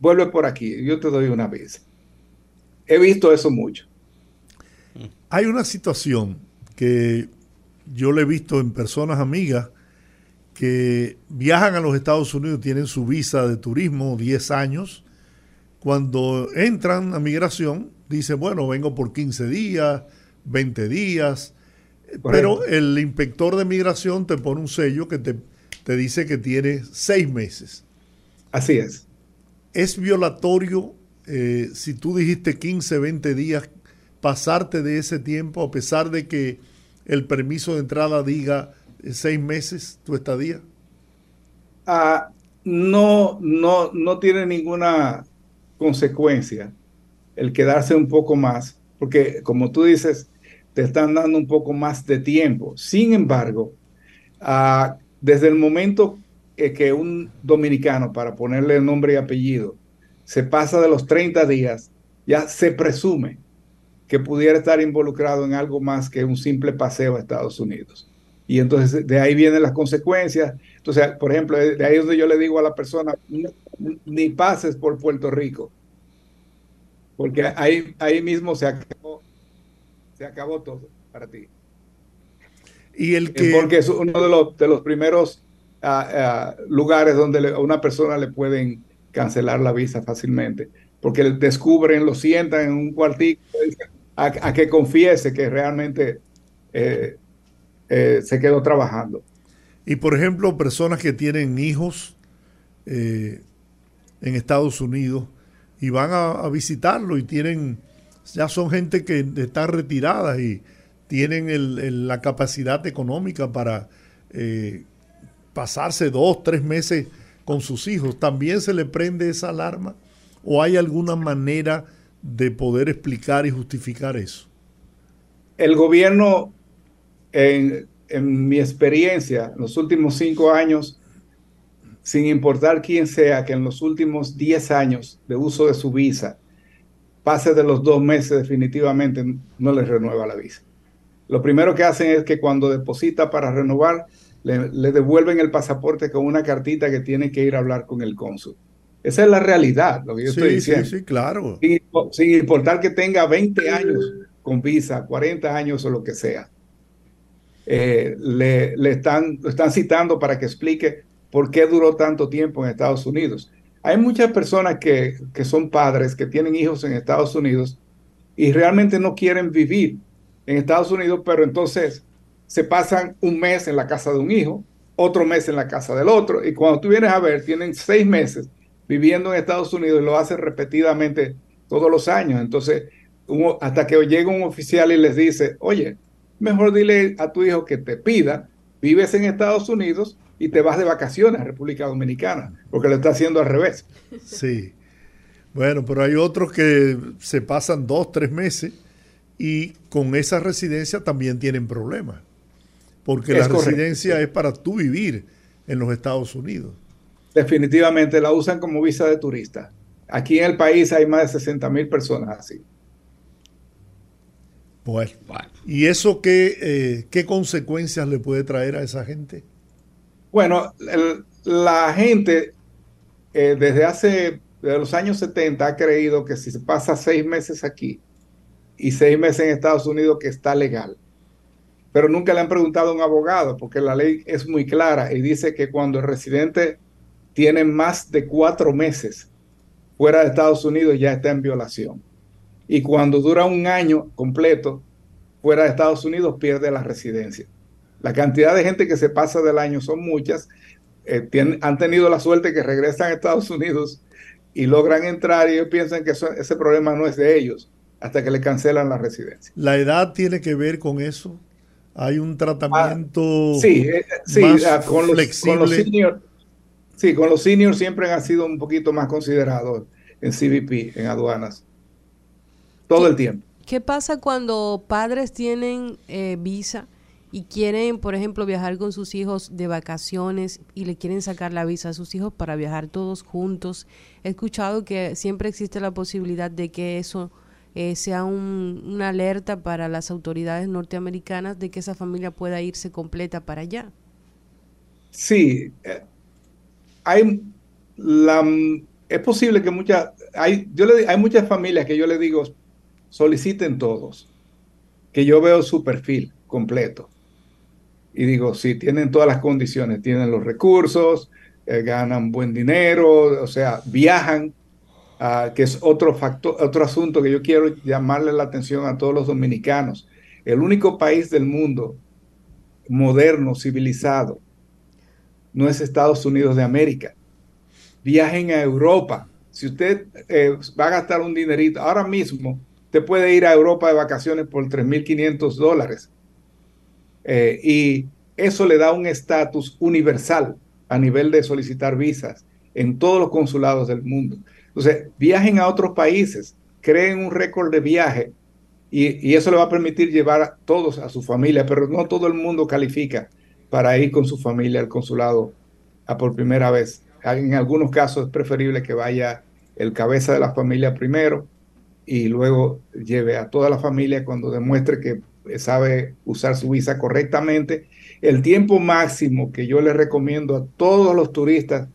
vuelve por aquí, yo te doy una vez. He visto eso mucho. Hay una situación que yo le he visto en personas amigas que viajan a los Estados Unidos, tienen su visa de turismo 10 años, cuando entran a migración, dicen, bueno, vengo por 15 días, 20 días, pero el inspector de migración te pone un sello que te, te dice que tiene seis meses. Así es. Es violatorio eh, si tú dijiste 15, 20 días, pasarte de ese tiempo a pesar de que el permiso de entrada diga eh, seis meses tu estadía. Ah, no, no, no tiene ninguna consecuencia el quedarse un poco más, porque como tú dices, te están dando un poco más de tiempo. Sin embargo, ah, desde el momento que un dominicano, para ponerle nombre y apellido, se pasa de los 30 días, ya se presume que pudiera estar involucrado en algo más que un simple paseo a Estados Unidos. Y entonces de ahí vienen las consecuencias. Entonces, por ejemplo, de ahí es donde yo le digo a la persona, ni pases por Puerto Rico, porque ahí, ahí mismo se acabó se acabó todo para ti. Y el que... Porque es uno de los, de los primeros ah, lugares donde a una persona le pueden cancelar la visa fácilmente, porque descubren, lo sientan en un cuartito a, que confiese que realmente eh, eh, se quedó trabajando. Y por ejemplo, personas que tienen hijos eh, en Estados Unidos y van a visitarlo y tienen ya son gente que está retirada y tienen la capacidad económica para eh, pasarse dos, tres meses con sus hijos. ¿También se le prende esa alarma? ¿O hay alguna manera de poder explicar y justificar eso? El gobierno, en, en mi experiencia, en los últimos cinco años, sin importar quién sea, que en los últimos diez años de uso de su visa, pase de los dos meses definitivamente no les renueva la visa. Lo primero que hacen es que cuando deposita para renovar, le, devuelven el pasaporte con una cartita que tiene que ir a hablar con el cónsul. Esa es la realidad, lo que yo estoy diciendo. Sí, sí, claro. Sin, importar que tenga 20 años con visa, 40 años o lo que sea. Eh, le, le, están, lo están citando para que explique por qué duró tanto tiempo en Estados Unidos. Hay muchas personas que, que son padres, que tienen hijos en Estados Unidos y realmente no quieren vivir en Estados Unidos, pero entonces se pasan un mes en la casa de un hijo, otro mes en la casa del otro, y cuando tú vienes a ver, tienen seis meses viviendo en Estados Unidos y lo hacen repetidamente todos los años. Entonces, hasta que llega un oficial y les dice, oye, mejor dile a tu hijo que te pida, vives en Estados Unidos y te vas de vacaciones a República Dominicana, porque lo está haciendo al revés. Sí. Bueno, pero hay otros que se pasan dos, tres meses y con esa residencia también tienen problemas, porque la residencia es para tú vivir en los Estados Unidos. Definitivamente la usan como visa de turista. Aquí en el país hay más de 60 mil personas así. Bueno, ¿y eso qué, eh, qué consecuencias le puede traer a esa gente? Bueno, la gente eh, desde hace los años 70 ha creído que si se pasa seis meses aquí y seis meses en Estados Unidos que está legal. Pero nunca le han preguntado a un abogado porque la ley es muy clara y dice que cuando el residente tiene más de cuatro meses fuera de Estados Unidos ya está en violación. Y cuando dura un año completo fuera de Estados Unidos pierde la residencia. La cantidad de gente que se pasa del año son muchas. Eh, han tenido la suerte que regresan a Estados Unidos y logran entrar y ellos piensan que ese problema no es de ellos hasta que le cancelan la residencia. ¿La edad tiene que ver con eso? ¿Hay un tratamiento ah, sí, eh, sí, ah, con, los, seniors? Sí, con los seniors siempre han sido un poquito más considerados en CBP, en aduanas. Todo el tiempo. ¿Qué pasa cuando padres tienen eh, visa y quieren, por ejemplo, viajar con sus hijos de vacaciones y le quieren sacar la visa a sus hijos para viajar todos juntos. He escuchado que siempre existe la posibilidad de que eso eh, sea una alerta para las autoridades norteamericanas de que esa familia pueda irse completa para allá. Sí, eh, hay la, es posible que muchas, hay, yo le, hay muchas familias que yo le digo, soliciten todos, que yo veo su perfil completo y digo, sí, tienen todas las condiciones, tienen los recursos, eh, ganan buen dinero, o sea, viajan, uh, que es otro factor, otro asunto que yo quiero llamarle la atención a todos los dominicanos. El único país del mundo moderno, civilizado, no es Estados Unidos de América. Viajen a Europa. Si usted eh, va a gastar un dinerito, ahora mismo, usted puede ir a Europa de vacaciones por 3.500 dólares eh, y eso le da un estatus universal a nivel de solicitar visas en todos los consulados del mundo. Entonces, viajen a otros países, creen un récord de viaje y, eso le va a permitir llevar a todos a su familia, pero no todo el mundo califica para ir con su familia al consulado a por primera vez. En algunos casos es preferible que vaya el cabeza de la familia primero y luego lleve a toda la familia cuando demuestre que sabe usar su visa correctamente. El tiempo máximo que yo le recomiendo a todos los turistas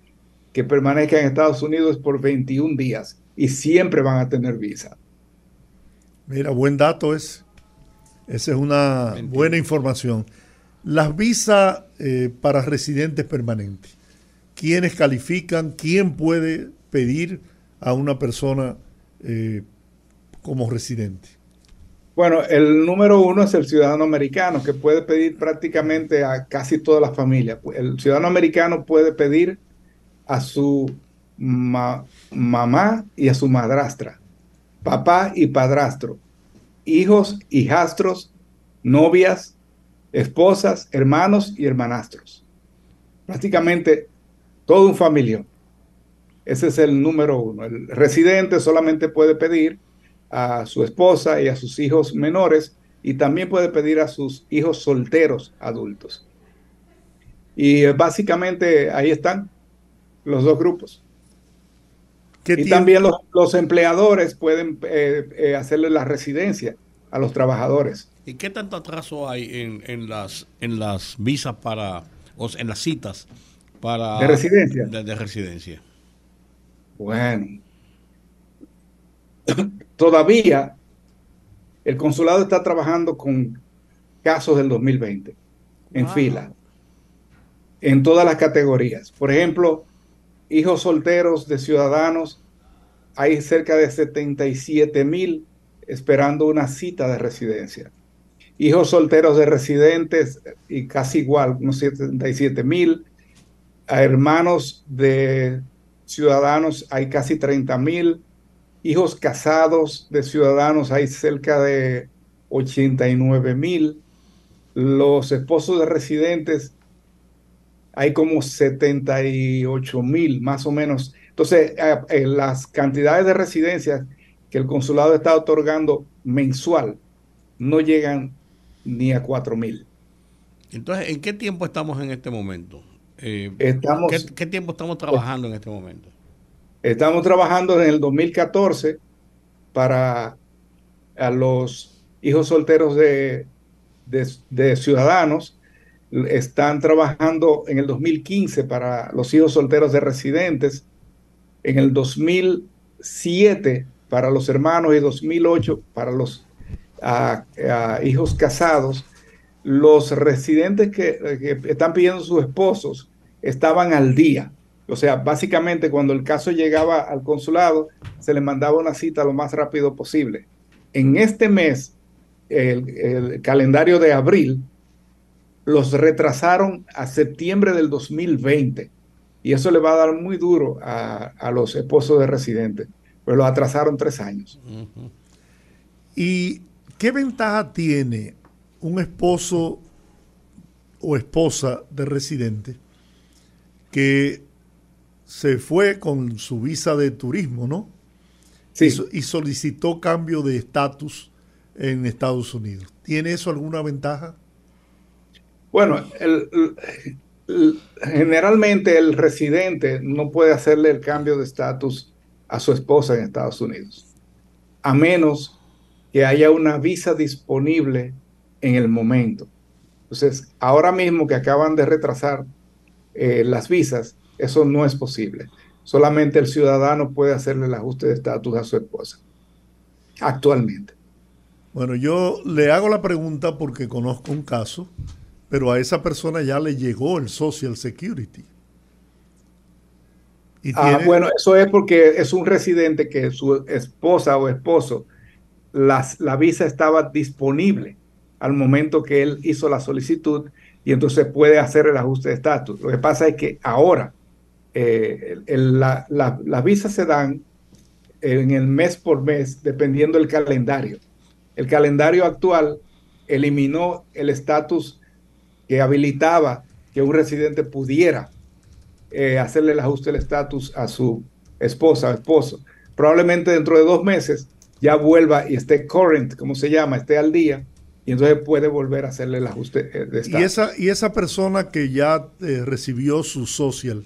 que permanezcan en Estados Unidos es por 21 días y siempre van a tener visa. Mira, buen dato es. Esa es una buena información. Las visas eh, para residentes permanentes. ¿Quiénes califican? ¿Quién puede pedir a una persona eh, como residente? Bueno, el número uno es el ciudadano americano, que puede pedir prácticamente a casi todas las familias. El ciudadano americano puede pedir a su mamá y a su madrastra, papá y padrastro, hijos, hijastros, novias, esposas, hermanos y hermanastros. Prácticamente todo un familia. Ese es el número uno. El residente solamente puede pedir a su esposa y a sus hijos menores y también puede pedir a sus hijos solteros adultos. Y eh, básicamente ahí están los dos grupos. Y también los, empleadores pueden eh, eh, hacerle la residencia a los trabajadores. ¿Y qué tanto atraso hay en, las, en las visas para, o en las citas para... De residencia. de residencia. Bueno, (coughs) todavía el consulado está trabajando con casos del 2020 en fila, en todas las categorías. Por ejemplo, hijos solteros de ciudadanos, hay cerca de 77 mil esperando una cita de residencia. Hijos solteros de residentes, y casi igual, unos 77 mil. Hermanos de ciudadanos, hay casi 30 mil. Hijos casados de ciudadanos, hay cerca de 89 mil. Los esposos de residentes, hay como 78 mil, más o menos. Entonces, eh, eh, las cantidades de residencias que el consulado está otorgando mensual no llegan ni a 4 mil. Entonces, ¿en qué tiempo estamos en este momento? Eh, estamos, ¿qué, tiempo estamos trabajando en este momento? Estamos trabajando en el 2014 para a los hijos solteros de, ciudadanos. Están trabajando en el 2015 para los hijos solteros de residentes. En el 2007 para los hermanos y 2008 para los hijos casados, los residentes que, están pidiendo sus esposos estaban al día. O sea, básicamente cuando el caso llegaba al consulado, se le mandaba una cita lo más rápido posible. En este mes, el, calendario de abril, los retrasaron a septiembre del 2020. Y eso le va a dar muy duro a, a los esposos de residentes pues lo atrasaron tres años. ¿Y qué ventaja tiene un esposo o esposa de residente que se fue con su visa de turismo, ¿no? Sí. Y, solicitó cambio de estatus en Estados Unidos. ¿Tiene eso alguna ventaja? Bueno, generalmente el residente no puede hacerle el cambio de estatus a su esposa en Estados Unidos, a menos que haya una visa disponible en el momento. Entonces, ahora mismo que acaban de retrasar eh, las visas, eso no es posible. Solamente el ciudadano puede hacerle el ajuste de estatus a su esposa, actualmente. Bueno, yo le hago la pregunta porque conozco un caso, pero a esa persona ya le llegó el Social Security. Ah, bueno, eso es porque es un residente que su esposa o esposo, la visa estaba disponible al momento que él hizo la solicitud y entonces puede hacer el ajuste de estatus. Lo que pasa es que ahora eh, las visas se dan en el mes por mes dependiendo del calendario. El calendario actual eliminó el estatus que habilitaba que un residente pudiera eh, hacerle el ajuste del estatus a su esposa o esposo. Probablemente dentro de dos meses ya vuelva y esté current, como se llama, esté al día, y entonces puede volver a hacerle el ajuste eh, de estatus. Y esa, y esa persona que ya eh, recibió su social,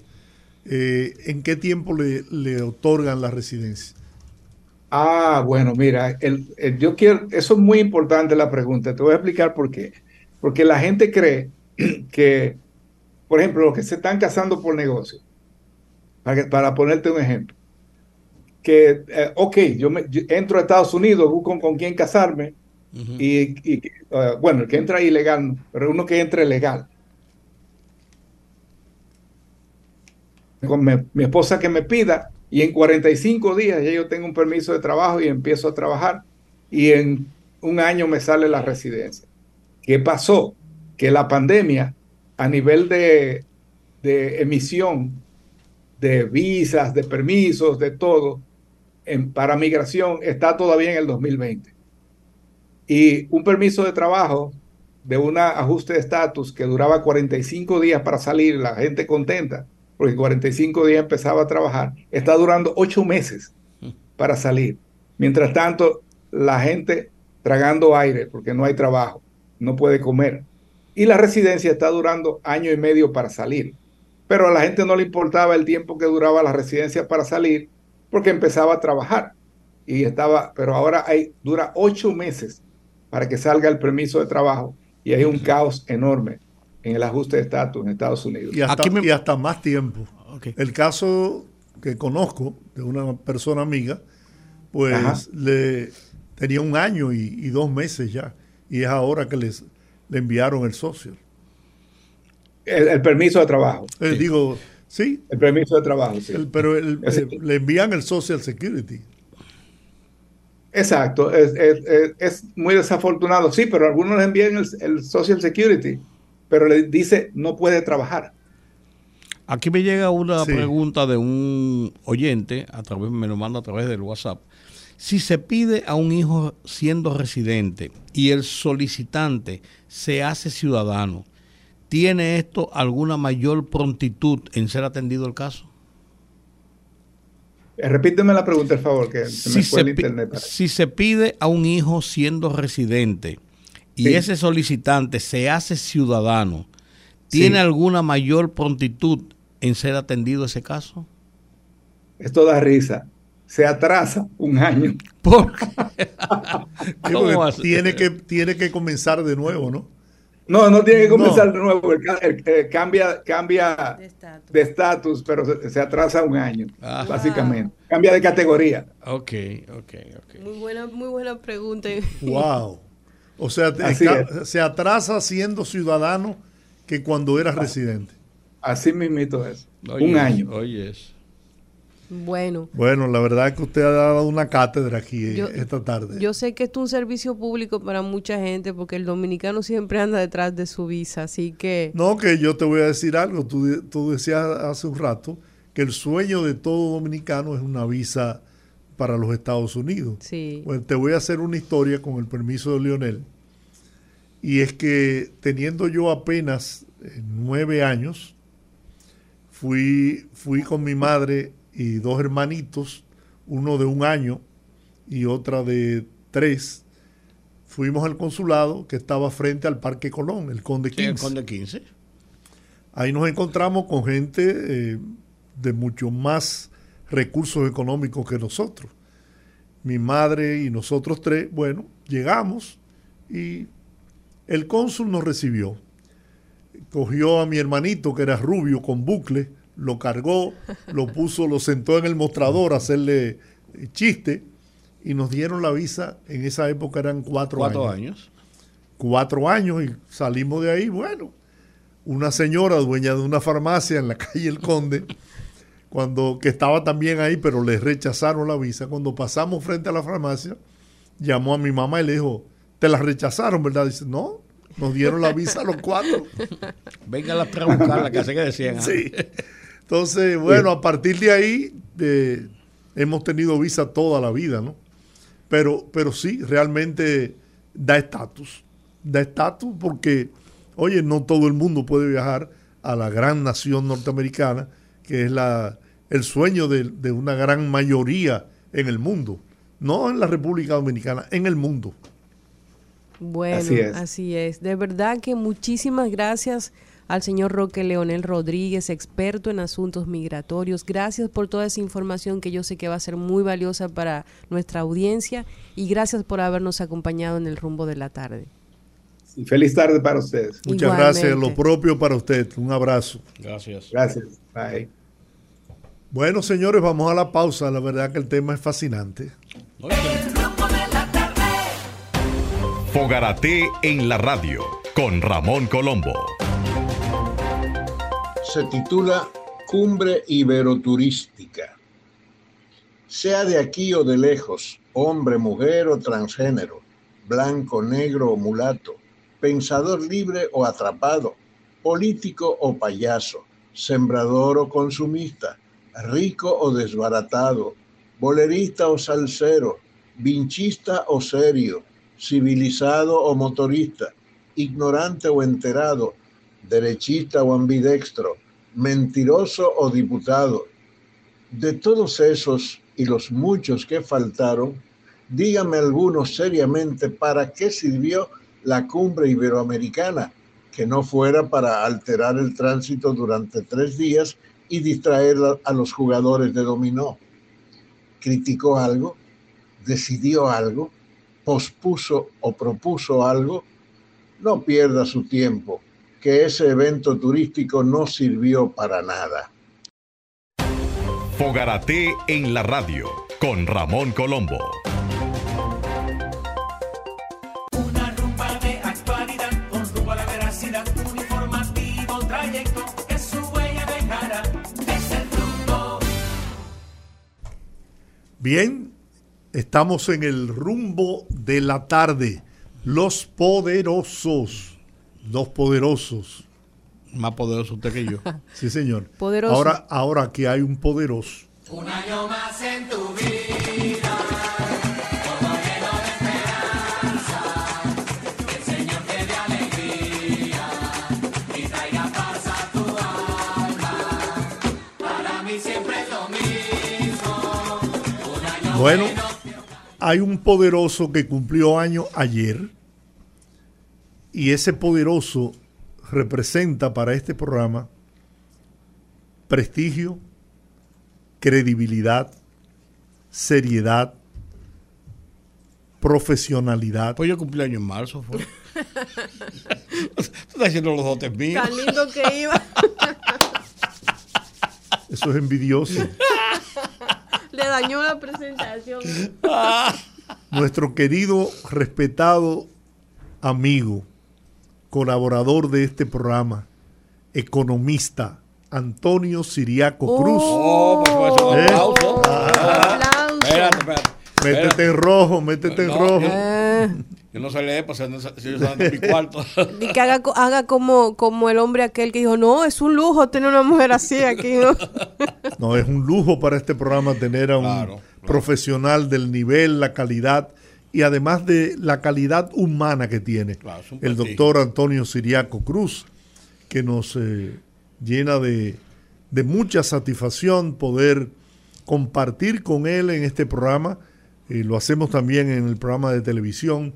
¿en qué tiempo le, le, otorgan la residencia? Ah, bueno, mira, yo quiero, eso es muy importante la pregunta, te voy a explicar por qué. Porque la gente cree (clears throat) que por ejemplo, los que se están casando por negocio, para, ponerte un ejemplo, que, eh, ok, yo, me, entro a Estados Unidos, busco con quién casarme, y, uh, bueno, el que entra ilegal, pero uno que entre legal. Mi, esposa que me pida, y en 45 días ya yo tengo un permiso de trabajo y empiezo a trabajar, y en un año me sale la residencia. ¿Qué pasó? Que la pandemia a nivel de, emisión de visas, de permisos, de todo, en, para migración está todavía en el 2020. Y un permiso de trabajo de un ajuste de estatus que duraba 45 días para salir, la gente contenta, porque 45 días empezaba a trabajar, está durando 8 meses para salir. Mientras tanto, la gente tragando aire porque no hay trabajo, no puede comer. Y la residencia está durando año y medio para salir. Pero a la gente no le importaba el tiempo que duraba la residencia para salir porque empezaba a trabajar. Y estaba, pero ahora hay, dura ocho meses para que salga el permiso de trabajo y hay un caos enorme en el ajuste de estatus en Estados Unidos. Y hasta, hasta más tiempo. El caso que conozco, de una persona amiga, pues le tenía un año y, dos meses ya. Y es ahora que les, le enviaron el social. El, permiso de trabajo. Eh, digo, sí. El permiso de trabajo, sí. pero eh, le envían el Social Security. Exacto, es, muy desafortunado, sí, pero algunos le envían el, Social Security, pero le dice no puede trabajar. Aquí me llega una pregunta de un oyente, a través, me lo manda a través del WhatsApp. Si se pide a un hijo siendo residente y el solicitante se hace ciudadano, ¿tiene esto alguna mayor prontitud en ser atendido el caso? Eh, repíteme la pregunta, por favor, que se me fue el internet. Si se pide a un hijo siendo residente y ese solicitante se hace ciudadano, ¿tiene alguna mayor prontitud en ser atendido ese caso? Esto da risa. Se atrasa un año. (laughs) ¿Por (laughs) tiene, que, tiene que comenzar de nuevo, ¿no? No, no tiene que comenzar de nuevo. cambia cambia de estatus, pero se, atrasa un año, ah. básicamente. Cambia de categoría. Ok, ok, ok. Muy buena, muy buena pregunta. Wow. O sea, se atrasa siendo ciudadano que cuando era residente. Así mismito es. un año. Oye. Bueno. Bueno, la verdad es que usted ha dado una cátedra aquí esta tarde. Yo sé que esto es un servicio público para mucha gente porque el dominicano siempre anda detrás de su visa, así que... No, que yo te voy a decir algo. Tú, tú decías hace un rato que el sueño de todo dominicano es una visa para los Estados Unidos. Sí. Pues te voy a hacer una historia con el permiso de Lionel. Y es que teniendo yo apenas eh, nueve años, fui, fui con mi madre y dos hermanitos, uno de un año y otra de tres. Fuimos al consulado que estaba frente al Parque Colón, el Conde 15. el Conde 15. Ahí nos encontramos con gente eh, de mucho más recursos económicos que nosotros. Mi madre y nosotros tres, bueno, llegamos y el cónsul nos recibió cogió a mi hermanito, que era rubio, con bucle, lo cargó, lo (laughs) puso, lo sentó en el mostrador a hacerle chiste y nos dieron la visa. En esa época eran cuatro, ¿Cuatro años. Cuatro años y salimos de ahí. Bueno, una señora dueña de una farmacia en la calle El Conde, (laughs) cuando, que estaba también ahí, pero le rechazaron la visa. Cuando pasamos frente a la farmacia, llamó a mi mamá y le dijo, te la rechazaron, ¿verdad? Dice, no, nos dieron la visa a los cuatro. (laughs) Venga a buscarla, que hace que decían. Sí. Entonces, bueno, a partir de ahí eh, hemos tenido visa toda la vida, ¿no? Pero, pero sí, realmente da estatus. Da estatus porque, oye, no todo el mundo puede viajar a la gran nación norteamericana, que es la, el sueño de, de una gran mayoría en el mundo. No en la República Dominicana, en el mundo. Bueno, así es. De verdad que muchísimas gracias al señor Roque Leonel Rodríguez, experto en asuntos migratorios. Gracias por toda esa información que yo sé que va a ser muy valiosa para nuestra audiencia y gracias por habernos acompañado en el rumbo de la tarde. Feliz tarde para ustedes. Muchas gracias. Lo propio para usted. Un abrazo. Gracias. Gracias. Bye. Bueno, señores, vamos a la pausa. La verdad que el tema es fascinante. Fogarate en la radio con Ramón Colombo. Se titula Cumbre Iberoturística. Sea de aquí o de lejos, hombre, mujer o transgénero, blanco, negro o mulato, pensador libre o atrapado, político o payaso, sembrador o consumista, rico o desbaratado, bolerista o salsero, vinchista o serio, civilizado o motorista, ignorante o enterado, derechista o ambidextro, mentiroso o diputado. De todos esos y los muchos que faltaron, dígame algunos seriamente para qué sirvió la cumbre iberoamericana, que no fuera para alterar el tránsito durante tres días y distraer a los jugadores de dominó. ¿Criticó algo? ¿Decidió algo? pospuso o propuso algo, no pierda su tiempo, que ese evento turístico no sirvió para nada. Fogarate en la radio con Ramón Colombo. Bien, estamos en el rumbo de la tarde. Los poderosos, los poderosos. Más poderoso usted que yo. Sí, señor. (laughs) Poderoso. Ahora, ahora que hay un poderoso. Un año más en tu vida. Bueno, hay un poderoso que cumplió año ayer y ese poderoso representa para este programa prestigio, credibilidad, seriedad, profesionalidad. Pues yo cumplí año en marzo. Fue. Tú (laughs) estás haciendo los dotes míos. Tan lindo que iba. Eso es envidioso. (laughs) Le dañó la presentación. (laughs) Nuestro querido, respetado amigo, colaborador de este programa, economista, Antonio Siriaco Cruz. Oh, fue un ¿Eh? aplauso. Aplauso. Espérate, espérate. Métete en rojo, métete en rojo. Eh, Yo no sé leer, pues si yo de mi cuarto. (laughs) y que haga, co- haga como, como el hombre aquel que dijo, no, es un lujo tener una mujer así aquí. ¿no? (laughs) No, es un lujo para este programa tener a un Claro, claro. profesional del nivel, la calidad y además de la calidad humana que tiene Claro, el doctor Antonio Siriaco Cruz, que nos eh, llena de, de mucha satisfacción poder compartir con él en este programa. Eh, lo hacemos también en el programa de televisión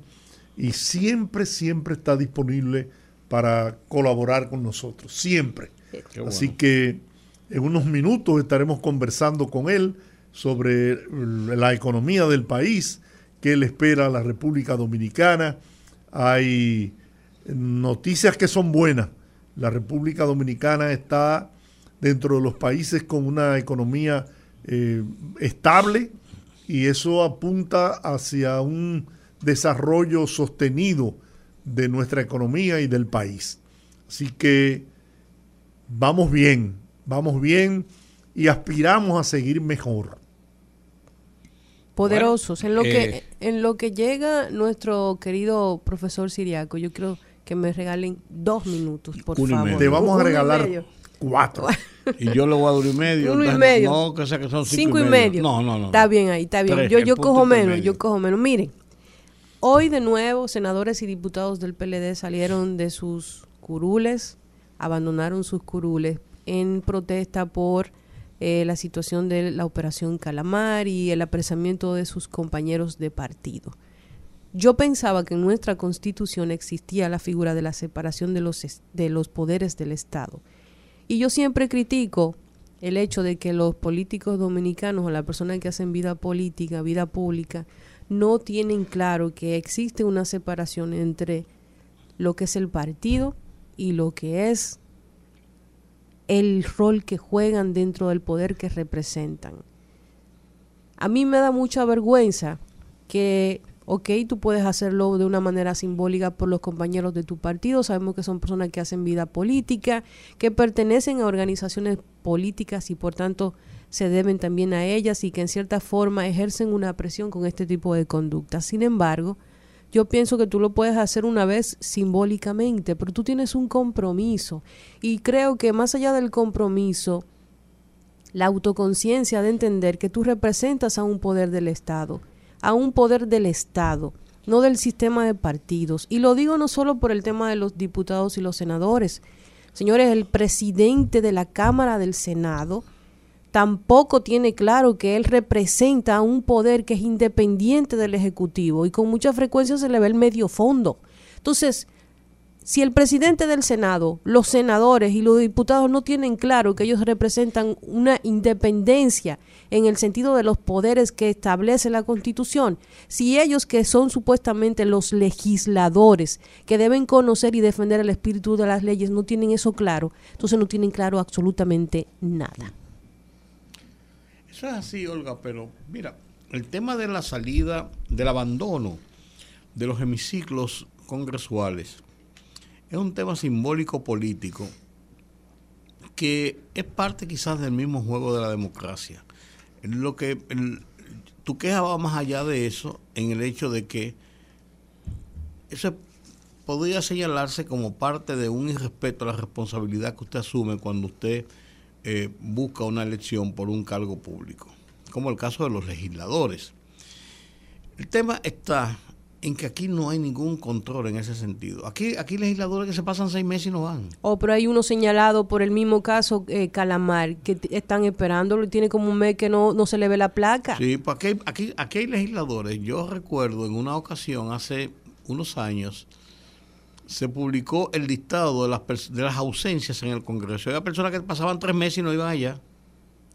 y siempre, siempre está disponible para colaborar con nosotros, siempre. Qué Así bueno. que en unos minutos estaremos conversando con él sobre la economía del país, qué le espera a la República Dominicana. Hay noticias que son buenas. La República Dominicana está dentro de los países con una economía eh, estable y eso apunta hacia un desarrollo sostenido de nuestra economía y del país. Así que vamos bien, vamos bien y aspiramos a seguir mejor. Poderosos. en, lo eh, que, en lo que llega nuestro querido profesor Siriaco, yo quiero que me regalen dos minutos, por Uno y favor. medio. Te vamos a regalar cuatro. Y yo le voy a dar uno y medio. Uno y medio. No, que sea que son cinco, Cinco y medio. No, no, no. Está bien ahí, está bien. Tres, yo yo cojo menos, yo cojo menos. Miren, hoy de nuevo senadores y diputados del PLD salieron de sus curules, abandonaron sus curules en protesta por eh, la situación de la operación Calamar y el apresamiento de sus compañeros de partido. Yo pensaba que en nuestra constitución existía la figura de la separación de los, de los poderes del Estado. Y yo siempre critico el hecho de que los políticos dominicanos o las personas que hacen vida política, vida pública, no tienen claro que existe una separación entre lo que es el partido y lo que es el rol que juegan dentro del poder que representan. A mí me da mucha vergüenza que, ok, tú puedes hacerlo de una manera simbólica por los compañeros de tu partido, sabemos que son personas que hacen vida política, que pertenecen a organizaciones políticas y por tanto se deben también a ellas y que en cierta forma ejercen una presión con este tipo de conducta. Sin embargo, yo pienso que tú lo puedes hacer una vez simbólicamente, pero tú tienes un compromiso y creo que más allá del compromiso, la autoconciencia de entender que tú representas a un poder del Estado, a un poder del Estado, no del sistema de partidos. Y lo digo no solo por el tema de los diputados y los senadores. Señores, el presidente de la Cámara del Senado tampoco tiene claro que él representa un poder que es independiente del Ejecutivo y con mucha frecuencia se le ve el medio fondo. Entonces, si el presidente del Senado, los senadores y los diputados no tienen claro que ellos representan una independencia en el sentido de los poderes que establece la Constitución, si ellos que son supuestamente los legisladores que deben conocer y defender el espíritu de las leyes no tienen eso claro, entonces no tienen claro absolutamente nada. Eso es así, Olga, pero mira, el tema de la salida, del abandono de los hemiciclos congresuales es un tema simbólico político que es parte quizás del mismo juego de la democracia. Lo que el, tu queja va más allá de eso en el hecho de que eso podría señalarse como parte de un irrespeto a la responsabilidad que usted asume cuando usted eh, busca una elección por un cargo público, como el caso de los legisladores. El tema está en que aquí no hay ningún control en ese sentido. Aquí aquí hay legisladores que se pasan seis meses y no van. Oh, pero hay uno señalado por el mismo caso eh, Calamar, que están esperándolo y tiene como un mes que no, no se le ve la placa. Sí, pues aquí, aquí, aquí hay legisladores. Yo recuerdo en una ocasión, hace unos años, se publicó el listado de las, de las ausencias en el Congreso. Había personas que pasaban tres meses y no iban allá.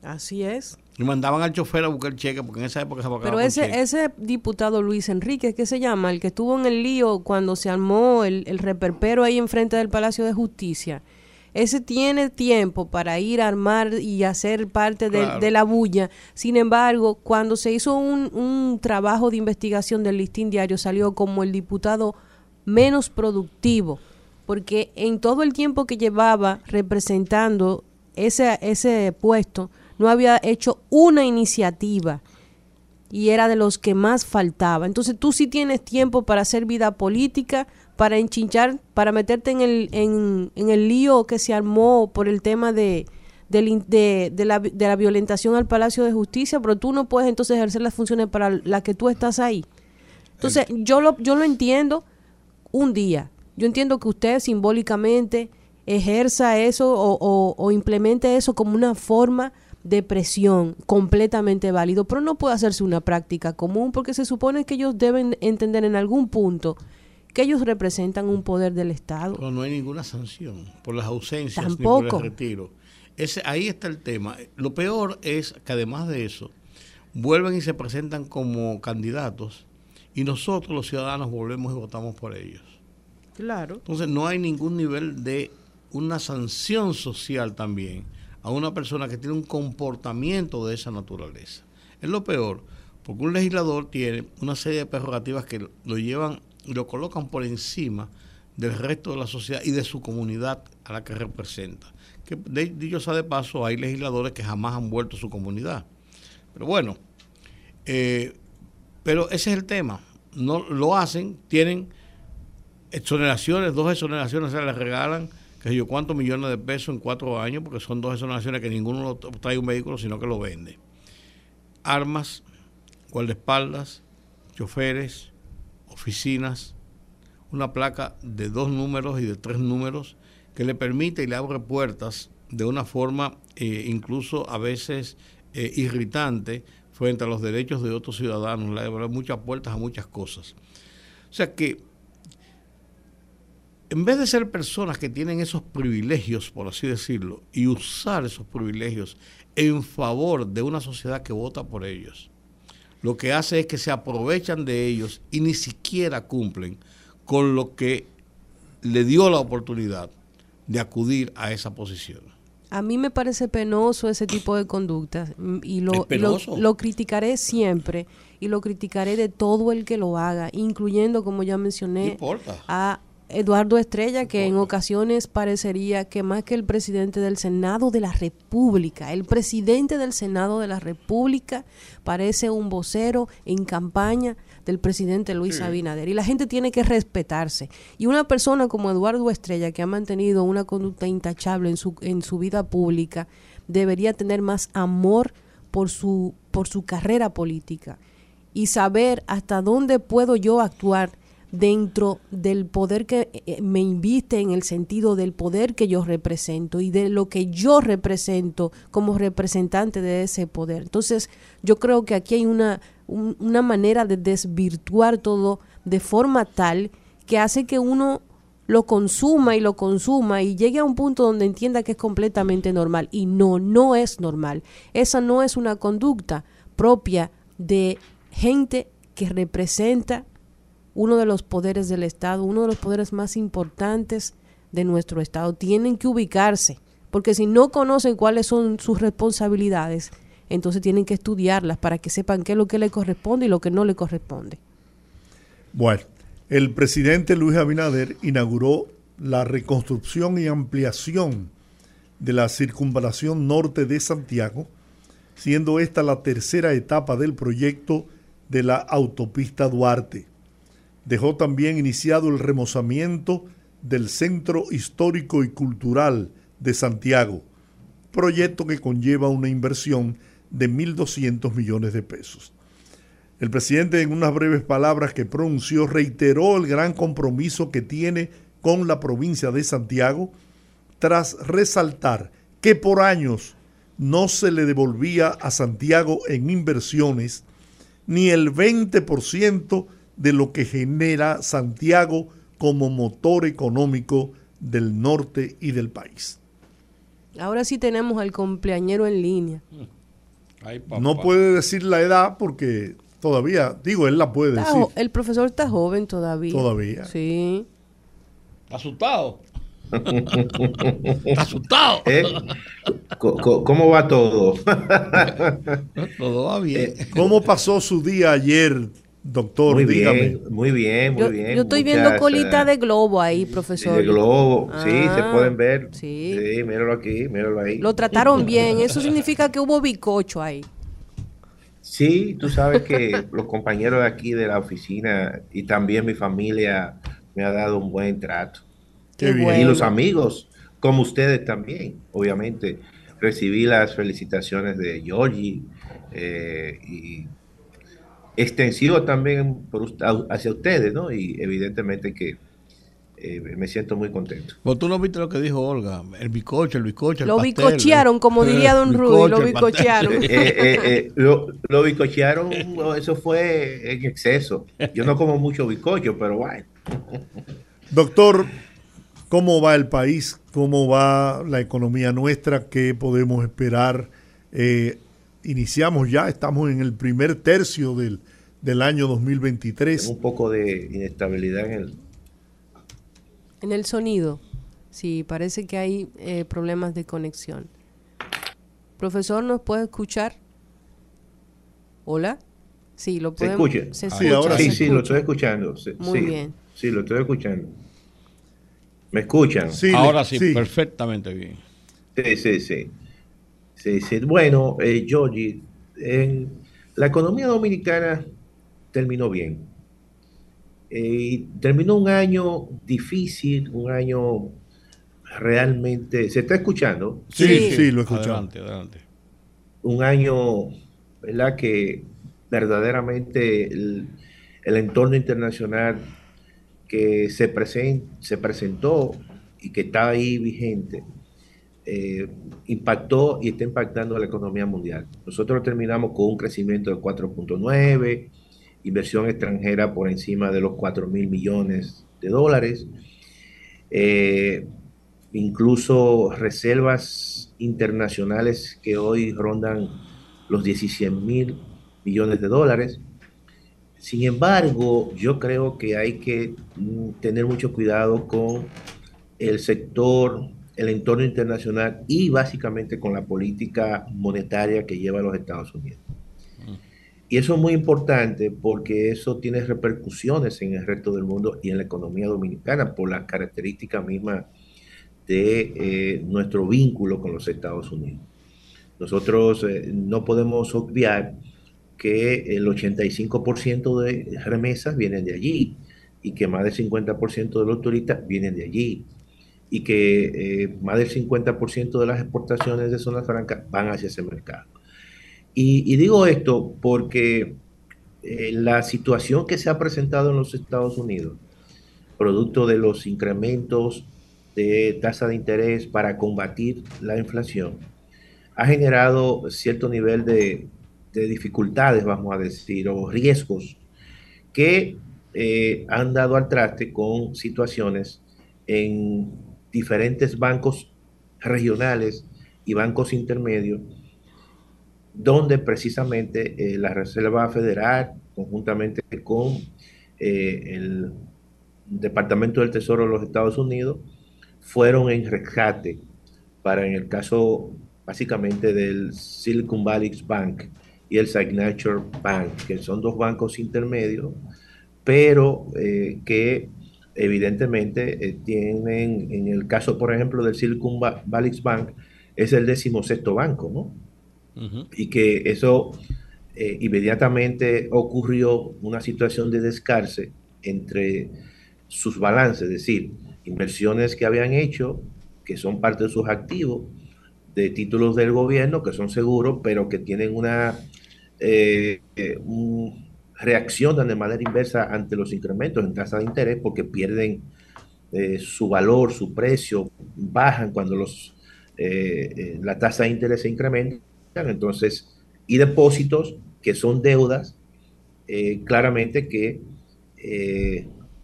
Así es. Y mandaban al chofer a buscar el cheque porque en esa época se pagaba Pero ese, ese diputado Luis Enrique, ¿qué se llama? El que estuvo en el lío cuando se armó el, el reperpero ahí enfrente del Palacio de Justicia. Ese tiene tiempo para ir a armar y hacer parte de, Claro. de la bulla. Sin embargo, cuando se hizo un, un trabajo de investigación del listín diario, salió como el diputado menos productivo. Porque en todo el tiempo que llevaba representando ese, ese puesto, no había hecho una iniciativa y era de los que más faltaba. Entonces tú sí tienes tiempo para hacer vida política, para enchinchar, para meterte en el, en, en el lío que se armó por el tema de, in- de, de la, de la violentación al Palacio de Justicia, pero tú no puedes entonces ejercer las funciones para las que tú estás ahí. Entonces yo lo, yo lo entiendo un día. Yo entiendo que usted simbólicamente ejerza eso o, o- o implemente eso como una forma de presión completamente válido, pero no puede hacerse una práctica común porque se supone que ellos deben entender en algún punto que ellos representan un poder del Estado. Pero no hay ninguna sanción por las ausencias ni Tampoco. por el retiro. Ese, ahí está el tema. Lo peor es que además de eso, vuelven y se presentan como candidatos y nosotros los ciudadanos volvemos y votamos por ellos. Claro. Entonces no hay ningún nivel de una sanción social también a una persona que tiene un comportamiento de esa naturaleza. Es lo peor, porque un legislador tiene una serie de prerrogativas que lo llevan y lo colocan por encima del resto de la sociedad y de su comunidad a la que representa. Que de, dicho sea de paso, hay legisladores que jamás han vuelto a su comunidad. Pero bueno, eh, pero ese es el tema. No lo hacen, tienen exoneraciones, dos exoneraciones se les regalan, que yo, cuántos millones de pesos en cuatro años, porque son dos exoneraciones que ninguno lo trae un vehículo, sino que lo vende. Armas, guardaespaldas, choferes, oficinas, una placa de dos números y de tres números que le permite y le abre puertas de una forma eh, incluso a veces eh, irritante frente a los derechos de otros ciudadanos, le abre muchas puertas a muchas cosas. O sea que en vez de ser personas que tienen esos privilegios, por así decirlo, y usar esos privilegios en favor de una sociedad que vota por ellos, lo que hace es que se aprovechan de ellos y ni siquiera cumplen con lo que le dio la oportunidad de acudir a esa posición. A mí me parece penoso ese tipo de conductas mm, y ¿Es lo, lo, lo criticaré siempre y lo criticaré de todo el que lo haga, incluyendo, como ya mencioné, a Eduardo Estrella, que en ocasiones parecería que más que el presidente del Senado de la República, el presidente del Senado de la República parece un vocero en campaña del presidente Luis Abinader. Y la gente tiene que respetarse. Y una persona como Eduardo Estrella, que ha mantenido una conducta intachable en su, en su vida pública, debería tener más amor por su, por su carrera política y saber hasta dónde puedo yo actuar dentro del poder que eh, me inviste en el sentido del poder que yo represento y de lo que yo represento como representante de ese poder. Entonces, yo creo que aquí hay una, un- una manera de desvirtuar todo de forma tal que hace que uno lo consuma y lo consuma y llegue a un punto donde entienda que es completamente normal. Y no, no es normal. Esa no es una conducta propia de gente que representa uno de los poderes del Estado, uno de los poderes más importantes de nuestro Estado. Tienen que ubicarse, porque si no conocen cuáles son sus responsabilidades, entonces tienen que estudiarlas para que sepan qué es lo que le corresponde y lo que no le corresponde. Bueno, el presidente Luis Abinader inauguró la reconstrucción y ampliación de la circunvalación norte de Santiago, siendo esta la tercera etapa del proyecto de la autopista Duarte. Dejó también iniciado el remozamiento del Centro Histórico y Cultural de Santiago, proyecto que conlleva una inversión de 1.200 millones de pesos. El presidente en unas breves palabras que pronunció reiteró el gran compromiso que tiene con la provincia de Santiago tras resaltar que por años no se le devolvía a Santiago en inversiones ni el 20% de lo que genera Santiago como motor económico del norte y del país. Ahora sí tenemos al cumpleañero en línea. no puede decir la edad porque todavía, digo, él la puede decir. El profesor está joven todavía. Todavía. Sí. Asustado. (laughs) asustado. ¿Eh? ¿Cómo va todo? (laughs) todo va bien. Eh, ¿Cómo pasó su día ayer, doctor? Muy Dígame. bien, muy bien, muy yo, bien. Yo estoy Muchas, viendo colita de globo ahí, profesor. De globo, sí, se Ah, pueden ver. Sí. Sí, míralo aquí, míralo ahí. Lo trataron bien. Eso significa que hubo bicocho ahí. Sí, tú sabes que los compañeros de aquí de la oficina y también mi familia me ha dado un buen trato. Qué bien. Y los amigos, como ustedes también, obviamente. Recibí las felicitaciones de Georgie eh, y extensivo también por hacia ustedes, ¿no? Y evidentemente que eh, me siento muy contento. Pues tú no viste lo que dijo Olga, el bicocho, el bicocho, el Lo pastel, bicochearon, como diría (laughs) don Rudy, lo bicochearon. (laughs) Eh, eh, eh, lo, lo bicochearon, eso fue en exceso. Yo no como mucho bicocho, pero bueno. Doctor, ¿cómo va el país? ¿Cómo va la economía nuestra? ¿Qué podemos esperar? Iniciamos ya, estamos en el primer tercio del, del año 2023. Un poco de inestabilidad en el... En el sonido. Sí, parece que hay eh, problemas de conexión. Profesor, ¿nos puede escuchar? ¿Hola? Sí, lo ¿Se podemos. escucha? Se Sí, escucha, ahora se Sí, sí, lo estoy escuchando. Sí, Muy sí, bien. Sí, lo estoy escuchando. ¿Me escuchan? Sí, Ahora le- sí, perfectamente bien. Sí, sí, sí. Sí, sí. Bueno, eh, Georgie, en la economía dominicana terminó bien. Eh, y terminó un año difícil, un año realmente... ¿Se está escuchando? Sí, sí, Sí. lo he escuchado. Adelante, adelante. un año, ¿verdad? Que verdaderamente el, el entorno internacional que se, se presentó y que está ahí vigente, eh, impactó y está impactando a la economía mundial. Nosotros terminamos con un crecimiento de 4.9, inversión extranjera por encima de los 4 mil millones de dólares. Eh, incluso reservas internacionales que hoy rondan los 16 mil millones de dólares. Sin embargo, yo creo que hay que mm, tener mucho cuidado con el sector, el entorno internacional y básicamente con la política monetaria que lleva los Estados Unidos. Y eso es muy importante porque eso tiene repercusiones en el resto del mundo y en la economía dominicana por las características mismas de eh, nuestro vínculo con los Estados Unidos. Nosotros eh, no podemos obviar que el 85% de remesas vienen de allí y que más del 50% de los turistas vienen de allí y que eh, más del 50% de las exportaciones de zona franca van hacia ese mercado. Y, digo esto porque eh, la situación que se ha presentado en los Estados Unidos, producto de los incrementos de tasa de interés para combatir la inflación, ha generado cierto nivel de, de dificultades, vamos a decir, o riesgos que eh, han dado al traste con situaciones en diferentes bancos regionales y bancos intermedios, donde precisamente eh, la Reserva Federal, conjuntamente con eh, el Departamento del Tesoro de los Estados Unidos, fueron en rescate para, en el caso básicamente del Silicon Valley Bank y el Signature Bank, que son dos bancos intermedios, pero eh, que evidentemente eh, tienen, en el caso, por ejemplo, del Silicon Valley Bank, es el decimosexto banco, ¿no? Y que eso eh, inmediatamente ocurrió una situación de descarce entre sus balances, es decir, inversiones que habían hecho, que son parte de sus activos, de títulos del gobierno, que son seguros, pero que tienen una, eh, reaccionan de manera inversa ante los incrementos en tasa de interés porque pierden eh, su valor, su precio, bajan cuando los, eh, eh, la tasa de interés se incrementan. Entonces, y depósitos que son deudas, claramente que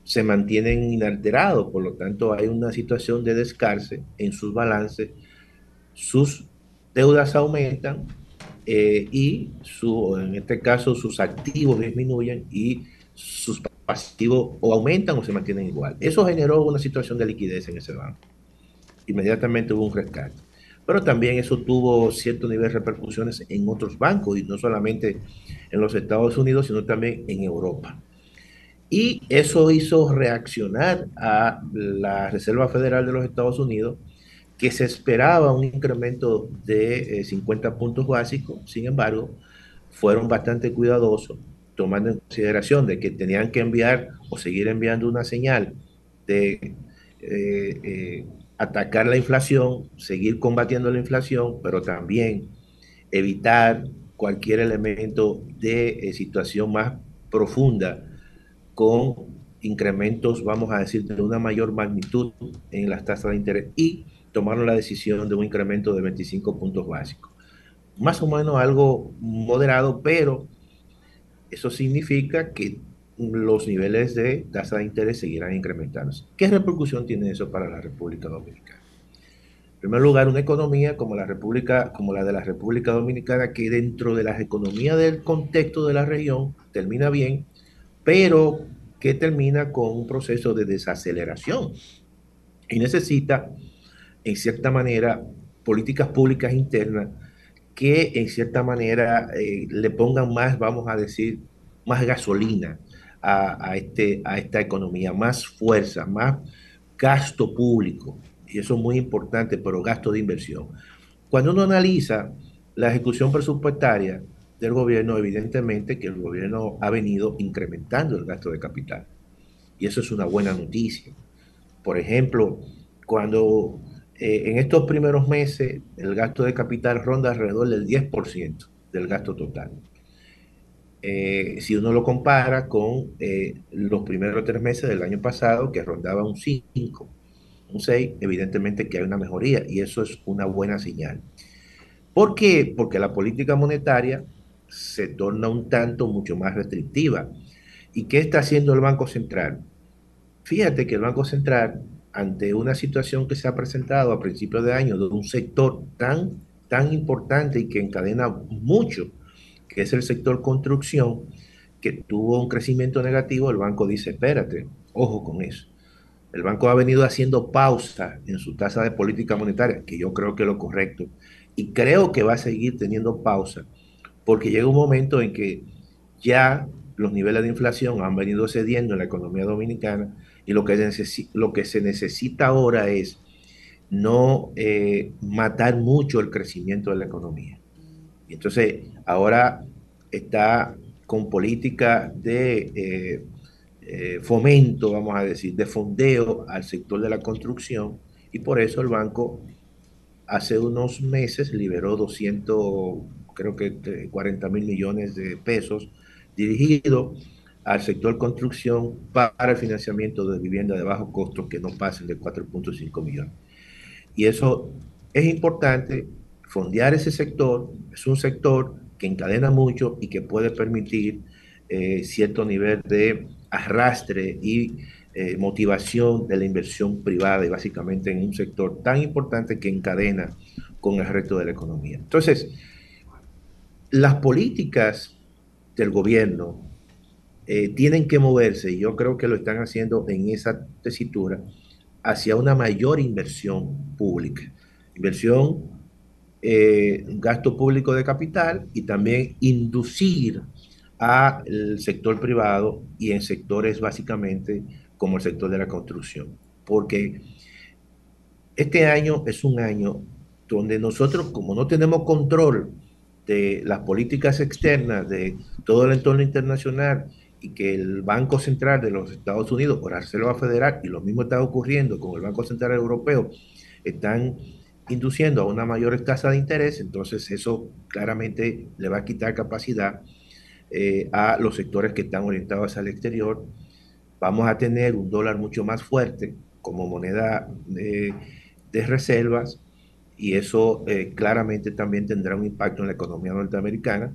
se mantienen inalterados, por lo tanto hay una situación de descarce en sus balances, sus deudas aumentan, eh, y su, en este caso sus activos disminuyen y sus pasivos o aumentan o se mantienen igual. Eso generó una situación de liquidez en ese banco. Inmediatamente hubo un rescate. Pero también eso tuvo cierto nivel de repercusiones en otros bancos y no solamente en los Estados Unidos, sino también en Europa. Y eso hizo reaccionar a la Reserva Federal de los Estados Unidos que se esperaba un incremento de 50 eh, puntos básicos, sin embargo, fueron bastante cuidadosos, tomando en consideración de que tenían que enviar o seguir enviando una señal de eh, eh, atacar la inflación, seguir combatiendo la inflación, pero también evitar cualquier elemento de situación más profunda con incrementos, vamos a decir, de una mayor magnitud en las tasas de interés y tomaron la decisión de un incremento de 25 puntos básicos. Más o menos algo moderado, pero eso significa que los niveles de tasa de interés seguirán incrementándose. ¿Qué repercusión tiene eso para la República Dominicana? En primer lugar, una economía como la República, como la de la República Dominicana, que dentro de las economías del contexto de la región termina bien, pero que termina con un proceso de desaceleración y necesita en cierta manera, políticas públicas internas que en cierta manera eh, le pongan más, vamos a decir, más gasolina a, este, a esta economía, más fuerza, más gasto público. Y eso es muy importante, pero gasto de inversión. Cuando uno analiza la ejecución presupuestaria del gobierno, evidentemente que el gobierno ha venido incrementando el gasto de capital. Y eso es una buena noticia. Por ejemplo, cuando eh, en estos primeros meses el gasto de capital ronda alrededor del 10% del gasto total. Eh, si uno lo compara con eh, los primeros tres meses del año pasado, que rondaba un 5, un 6, evidentemente que hay una mejoría y eso es una buena señal. ¿Por qué? Porque la política monetaria se torna un tanto mucho más restrictiva. ¿Y qué está haciendo el Banco Central? Fíjate que el Banco Central ante una situación que se ha presentado a principios de año de un sector tan, tan importante y que encadena mucho, que es el sector construcción, que tuvo un crecimiento negativo, el banco dice, espérate, ojo con eso. El banco ha venido haciendo pausa en su tasa de política monetaria, que yo creo que es lo correcto, y creo que va a seguir teniendo pausa, porque llega un momento en que ya los niveles de inflación han venido cediendo en la economía dominicana y lo que, lo que se necesita ahora es no eh, matar mucho el crecimiento de la economía. Y entonces ahora está con política de eh, eh, fomento, vamos a decir, de fondeo al sector de la construcción y por eso el banco hace unos meses liberó 200, creo que 40 mil millones de pesos dirigidos al sector construcción para el financiamiento de vivienda de bajo costo que no pasen de 4.5 millones. Y eso es importante, fondear ese sector, es un sector que encadena mucho y que puede permitir eh, cierto nivel de arrastre y eh, motivación de la inversión privada y básicamente en un sector tan importante que encadena con el resto de la economía. Entonces, las políticas del gobierno eh, tienen que moverse, y yo creo que lo están haciendo en esa tesitura, hacia una mayor inversión pública. Inversión eh, gasto público de capital y también inducir al sector privado y en sectores básicamente como el sector de la construcción. Porque este año es un año donde nosotros, como no tenemos control de las políticas externas de todo el entorno internacional y que el Banco Central de los Estados Unidos, por la Reserva Federal, y lo mismo está ocurriendo con el Banco Central Europeo, están induciendo a una mayor tasa de interés, entonces eso claramente le va a quitar capacidad eh, a los sectores que están orientados al exterior. Vamos a tener un dólar mucho más fuerte como moneda de, de reservas y eso eh, claramente también tendrá un impacto en la economía norteamericana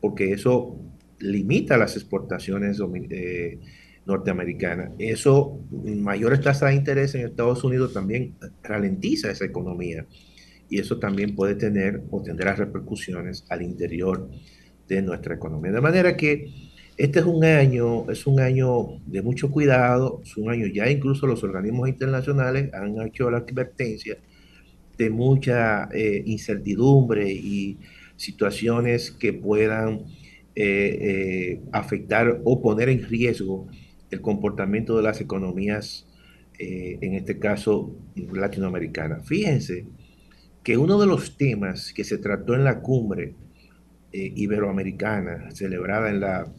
porque eso limita las exportaciones eh, norteamericanas. Eso, mayores tasas de interés en Estados Unidos también ralentiza esa economía y eso también puede tener o tendrá repercusiones al interior de nuestra economía. De manera que este es un año, es un año de mucho cuidado, es un año ya incluso los organismos internacionales han hecho la advertencia de mucha eh, incertidumbre y situaciones que puedan eh, eh, afectar o poner en riesgo el comportamiento de las economías, en este caso latinoamericanas. Fíjense que uno de los temas que se trató en la cumbre iberoamericana, celebrada en la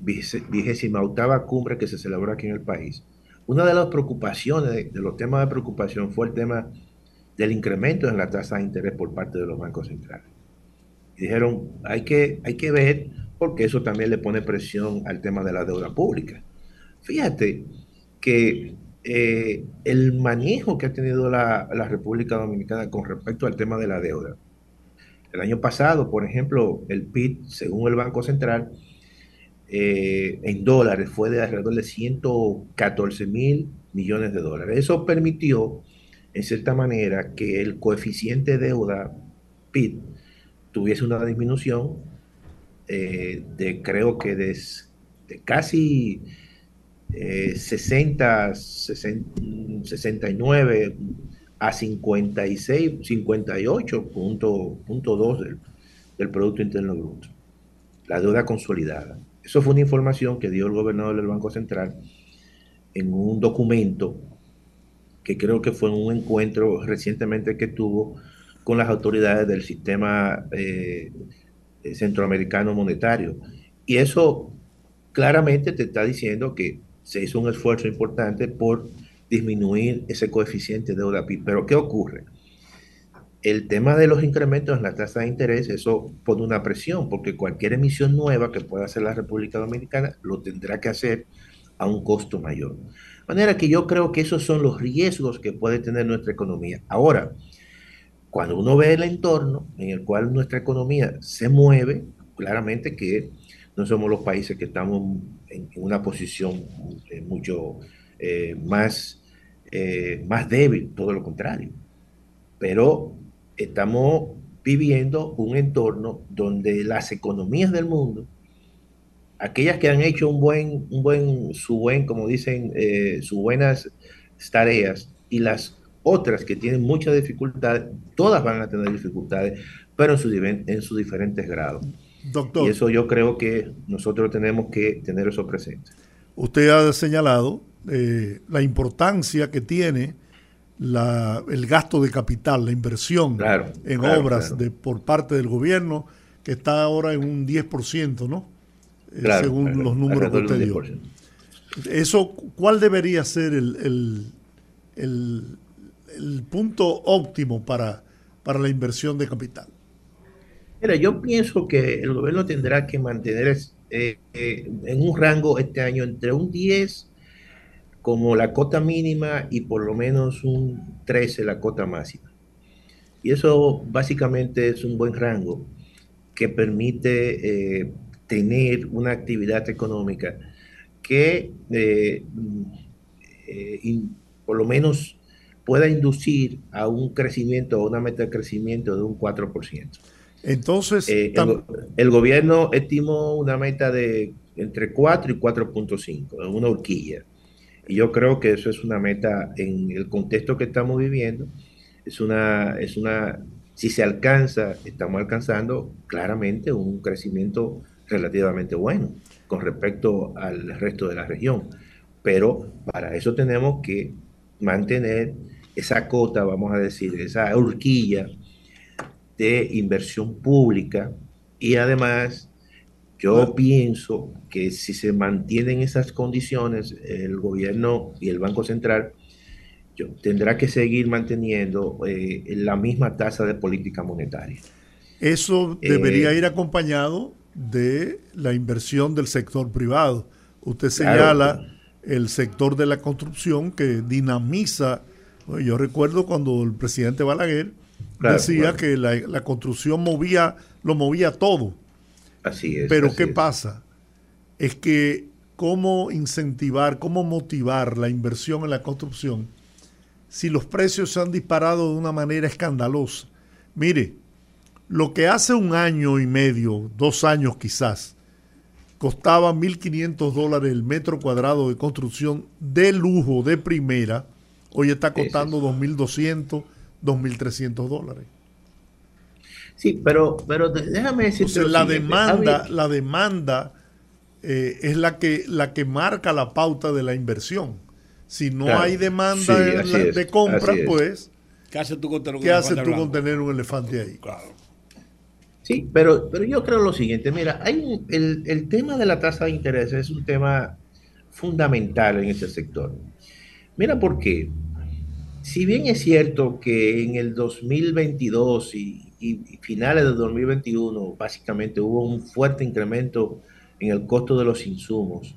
vigésima octava cumbre que se celebró aquí en el país, una de las preocupaciones, de los temas de preocupación fue el tema del incremento en la tasa de interés por parte de los bancos centrales. Dijeron, hay que, hay que ver, porque eso también le pone presión al tema de la deuda pública. Fíjate que eh, el manejo que ha tenido la, República Dominicana con respecto al tema de la deuda. El año pasado, por ejemplo, el PIB, según el Banco Central, eh, en dólares fue de alrededor de 114 mil millones de dólares. Eso permitió en cierta manera, que el coeficiente deuda PIB tuviese una disminución eh, de creo que de, casi 60, 69 a 56, 58.2 del, del Producto Interno Bruto. La deuda consolidada. Eso fue una información que dio el gobernador del Banco Central en un documento que creo que fue un encuentro recientemente que tuvo con las autoridades del sistema eh, centroamericano monetario. Y eso claramente te está diciendo que se hizo un esfuerzo importante por disminuir ese coeficiente de deuda PIB. Pero ¿qué ocurre? El tema de los incrementos en la tasa de interés, eso pone una presión, porque cualquier emisión nueva que pueda hacer la República Dominicana lo tendrá que hacer a un costo mayor manera que yo creo que esos son los riesgos que puede tener nuestra economía. Ahora, cuando uno ve el entorno en el cual nuestra economía se mueve, claramente que no somos los países que estamos en, una posición eh, mucho eh, más, eh, más débil, todo lo contrario. Pero estamos viviendo un entorno donde las economías del mundo aquellas que han hecho un buen, un buen, su buen, como dicen, sus buenas tareas y las otras que tienen mucha dificultad, todas van a tener dificultades, pero en, su, en sus diferentes grados. Doctor. Y eso yo creo que nosotros tenemos que tener eso presente. Usted ha señalado eh, la importancia que tiene la, el gasto de capital, la inversión en obras De, por parte del gobierno, que está ahora en un 10%, ¿no? según los números que usted dio. Eso, ¿cuál debería ser el, el, punto óptimo para, para la inversión de capital? Mira, yo pienso que el gobierno tendrá que mantener eh, eh, en un rango este año entre un 10 como la cota mínima y por lo menos un 13 la cota máxima. Y eso básicamente es un buen rango que permite eh, tener una actividad económica que por lo menos pueda inducir a un crecimiento, a una meta de crecimiento de un 4%. Entonces, eh, el, gobierno estimó una meta de entre 4 y 4.5, una horquilla. Y yo creo que eso es una meta en el contexto que estamos viviendo, es una, es una Si se alcanza, estamos alcanzando claramente un crecimiento relativamente bueno con respecto al resto de la región. Pero para eso tenemos que mantener esa cota, vamos a decir, esa horquilla de inversión pública y además yo pienso que si se mantienen esas condiciones, el gobierno y el Banco Central tendrá que seguir manteniendo eh, la misma tasa de política monetaria. Eso debería eh, ir acompañado de la inversión del sector privado. Usted señala el sector de la construcción que dinamiza. Yo recuerdo cuando el presidente Balaguer decía que la, la, construcción movía, lo movía todo. Así es. Pero ¿qué pasa? Es que cómo incentivar, cómo motivar la inversión en la construcción si los precios se han disparado de una manera escandalosa. Mire, lo que hace un año y medio, dos años quizás, costaba 1.500 dólares el metro cuadrado de construcción de lujo, de primera, hoy está costando 2.200, 2.300 dólares. Sí, pero, pero déjame decirte. la demanda, la demanda eh, es la que, la que marca la pauta de la inversión. Si no hay demanda de compra, pues. ¿Qué haces tú con tener un, elefante ahí? Claro. Sí, pero, pero yo creo lo siguiente, mira, hay el, el tema de la tasa de interés es un tema fundamental en ese sector. Mira por qué. Si bien es cierto que en el 2022 y, y, finales del 2021 básicamente hubo un fuerte incremento en el costo de los insumos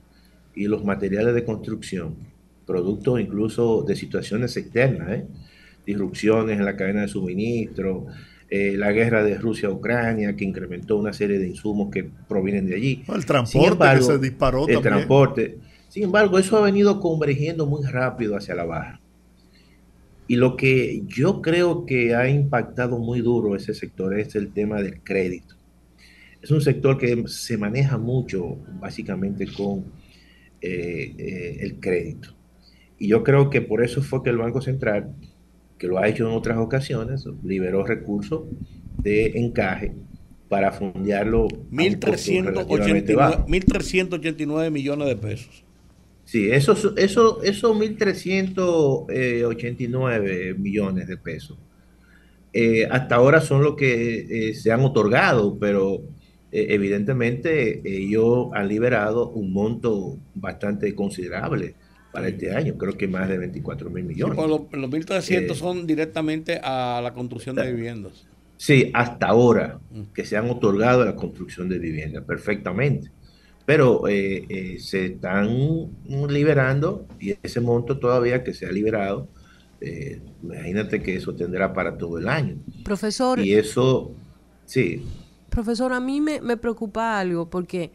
y los materiales de construcción, producto incluso de situaciones externas, ¿eh? disrupciones en la cadena de suministro, eh, la guerra de Rusia Ucrania, que incrementó una serie de insumos que provienen de allí. El transporte que se disparó el transporte. Sin embargo, eso ha venido convergiendo muy rápido hacia la baja. Y lo que yo creo que ha impactado muy duro ese sector es el tema del crédito. Es un sector que se maneja mucho básicamente con eh, eh, el crédito. Y yo creo que por eso fue que el Banco Central, que lo ha hecho en otras ocasiones, liberó recursos de encaje para fundearlo. 1.389 millones de pesos. Sí, eso, eso, esos 1.389 millones de pesos. Eh, hasta ahora son los que eh, se han otorgado, pero eh, evidentemente ellos han liberado un monto bastante considerable para este año, creo que más de 24 mil millones. Los, los 1.300 son directamente a la construcción de viviendas. Sí, hasta ahora mm. que se han otorgado a la construcción de viviendas, perfectamente pero eh, eh, se están liberando y ese monto todavía que se ha liberado, eh, imagínate que eso tendrá para todo el año. Profesor. Y eso, sí. Profesor, a mí me, preocupa algo porque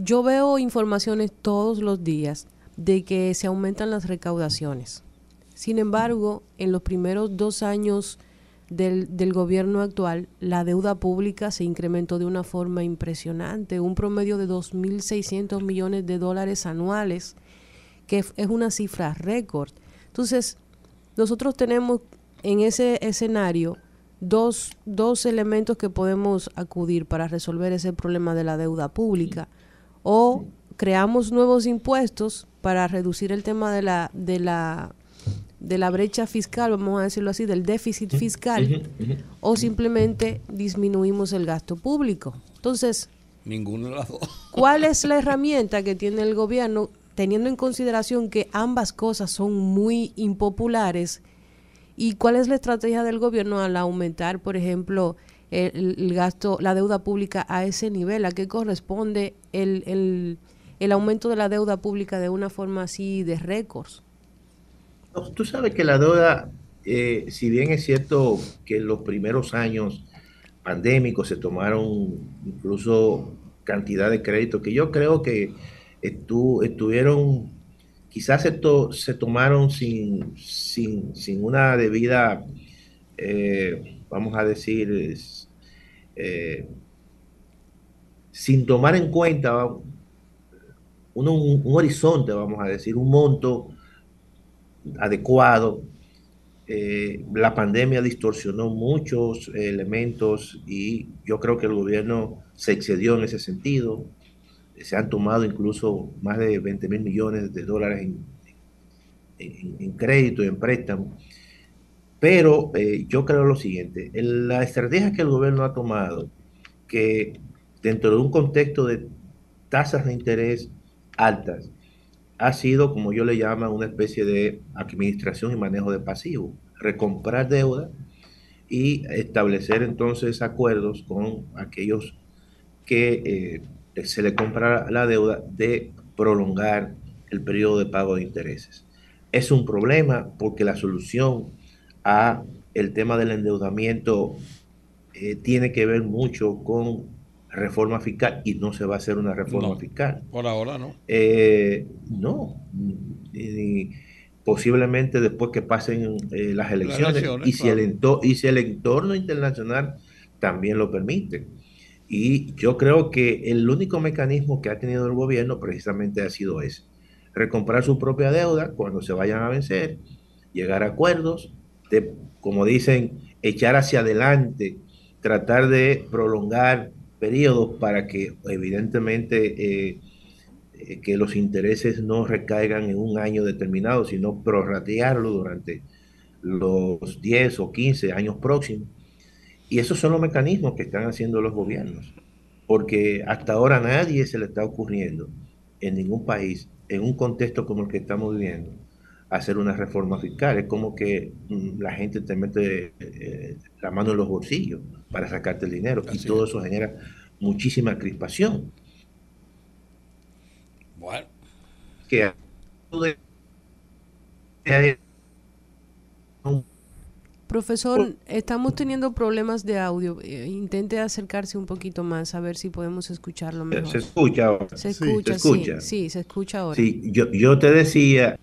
yo veo informaciones todos los días de que se aumentan las recaudaciones. Sin embargo, en los primeros dos años del, del, gobierno actual, la deuda pública se incrementó de una forma impresionante, un promedio de 2.600 millones de dólares anuales, que es una cifra récord. Entonces, nosotros tenemos en ese escenario dos, dos elementos que podemos acudir para resolver ese problema de la deuda pública. O creamos nuevos impuestos para reducir el tema de la, de la de la brecha fiscal, vamos a decirlo así, del déficit fiscal, o simplemente disminuimos el gasto público. Entonces, ninguno de las dos. (laughs) ¿Cuál es la herramienta que tiene el gobierno teniendo en consideración que ambas cosas son muy impopulares? ¿Y cuál es la estrategia del gobierno al aumentar, por ejemplo, el, gasto, la deuda pública a ese nivel? ¿A qué corresponde el, el, el aumento de la deuda pública de una forma así de récords? Tú sabes que la deuda, eh, si bien es cierto que en los primeros años pandémicos se tomaron incluso cantidad de créditos que yo creo que estuvieron, quizás esto se tomaron sin, sin, una debida, eh, vamos a decir, eh, sin tomar en cuenta un, un, horizonte, vamos a decir, un monto adecuado. Eh, la pandemia distorsionó muchos elementos y yo creo que el gobierno se excedió en ese sentido. Se han tomado incluso más de 20 mil millones de dólares en, en, crédito y en préstamo. Pero eh, yo creo lo siguiente, la estrategia que el gobierno ha tomado, que dentro de un contexto de tasas de interés altas, ha sido, como yo le llamo, una especie de administración y manejo de pasivos, recomprar deuda y establecer entonces acuerdos con aquellos que eh, se le compra la deuda de prolongar el periodo de pago de intereses. Es un problema porque la solución a el tema del endeudamiento eh, tiene que ver mucho con reforma fiscal y no se va a hacer una reforma fiscal. Por ahora no. Eh, no. posiblemente después que pasen eh, las, elecciones, y, si el y si el entorno internacional también lo permite. Y yo creo que el único mecanismo que ha tenido el gobierno precisamente ha sido ese. Recomprar su propia deuda cuando se vayan a vencer, llegar a acuerdos, de, como dicen, echar hacia adelante, tratar de prolongar periodos para que evidentemente eh, eh, que los intereses no recaigan en un año determinado, sino prorratearlo durante los 10 o 15 años próximos. Y esos son los mecanismos que están haciendo los gobiernos, porque hasta ahora nadie se le está ocurriendo en ningún país, en un contexto como el que estamos viviendo, hacer una reforma fiscal. Es como que mm, la gente te mete eh, la mano en los bolsillos para sacarte el dinero y todo eso genera muchísima crispación. Bueno. Que Profesor, estamos teniendo problemas de audio. Eh, intente acercarse un poquito más a ver si podemos escucharlo mejor. Se escucha ahora. Se escucha, sí, sí, se escucha ahora. Sí, yo, yo te decía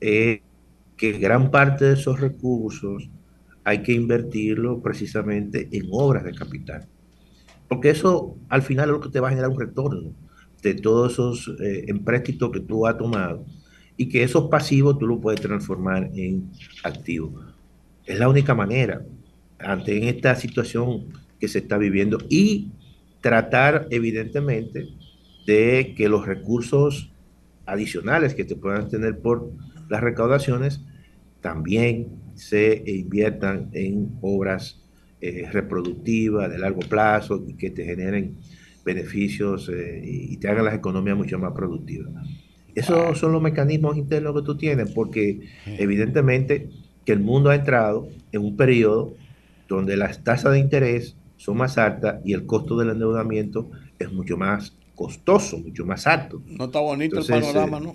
eh, que gran parte de esos recursos hay que invertirlo precisamente en obras de capital. Porque eso al final es lo que te va a generar un retorno de todos esos eh, empréstitos que tú has tomado y que esos pasivos tú los puedes transformar en activos. Es la única manera ante esta situación que se está viviendo y tratar evidentemente de que los recursos adicionales que te puedan tener por las recaudaciones también se inviertan en obras eh, reproductivas de largo plazo y que te generen beneficios eh, y te hagan las economías mucho más productivas. Esos son los mecanismos internos que tú tienes, porque evidentemente que el mundo ha entrado en un periodo donde las tasas de interés son más altas y el costo del endeudamiento es mucho más costoso, mucho más alto. No está bonito el panorama, eh, ¿no?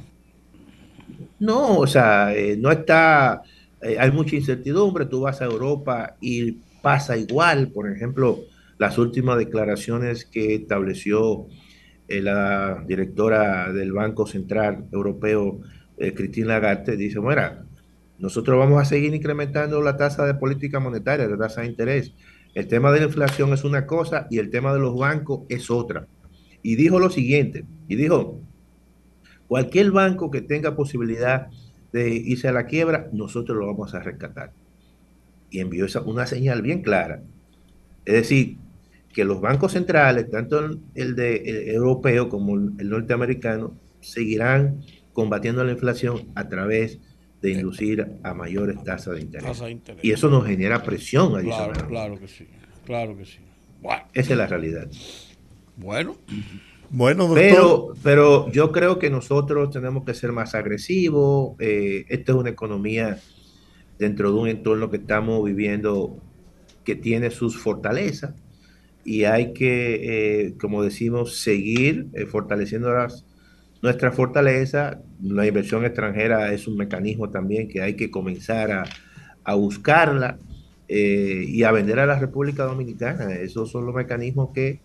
No, o sea, eh, no está, eh, hay mucha incertidumbre, tú vas a Europa y pasa igual, por ejemplo, las últimas declaraciones que estableció eh, la directora del Banco Central Europeo, Cristina Lagarde, dice, bueno, nosotros vamos a seguir incrementando la tasa de política monetaria, la tasa de interés. El tema de la inflación es una cosa y el tema de los bancos es otra. Y dijo lo siguiente, y dijo, Cualquier banco que tenga posibilidad de irse a la quiebra, nosotros lo vamos a rescatar. Y envió esa, una señal bien clara. Es decir, que los bancos centrales, tanto el, de, europeo como el, norteamericano, seguirán combatiendo la inflación a través de inducir a mayores tasas de interés. Y eso nos genera presión adicional. Claro, claro que sí, claro que sí. Esa es la realidad. Bueno, bueno, doctor. Pero, pero yo creo que nosotros tenemos que ser más agresivos. Eh, esta es una economía dentro de un entorno que estamos viviendo que tiene sus fortalezas y hay que, eh, como decimos, seguir eh, fortaleciendo las, nuestra fortaleza. La inversión extranjera es un mecanismo también que hay que comenzar a, a buscarla y a vender a la República Dominicana. Esos son los mecanismos que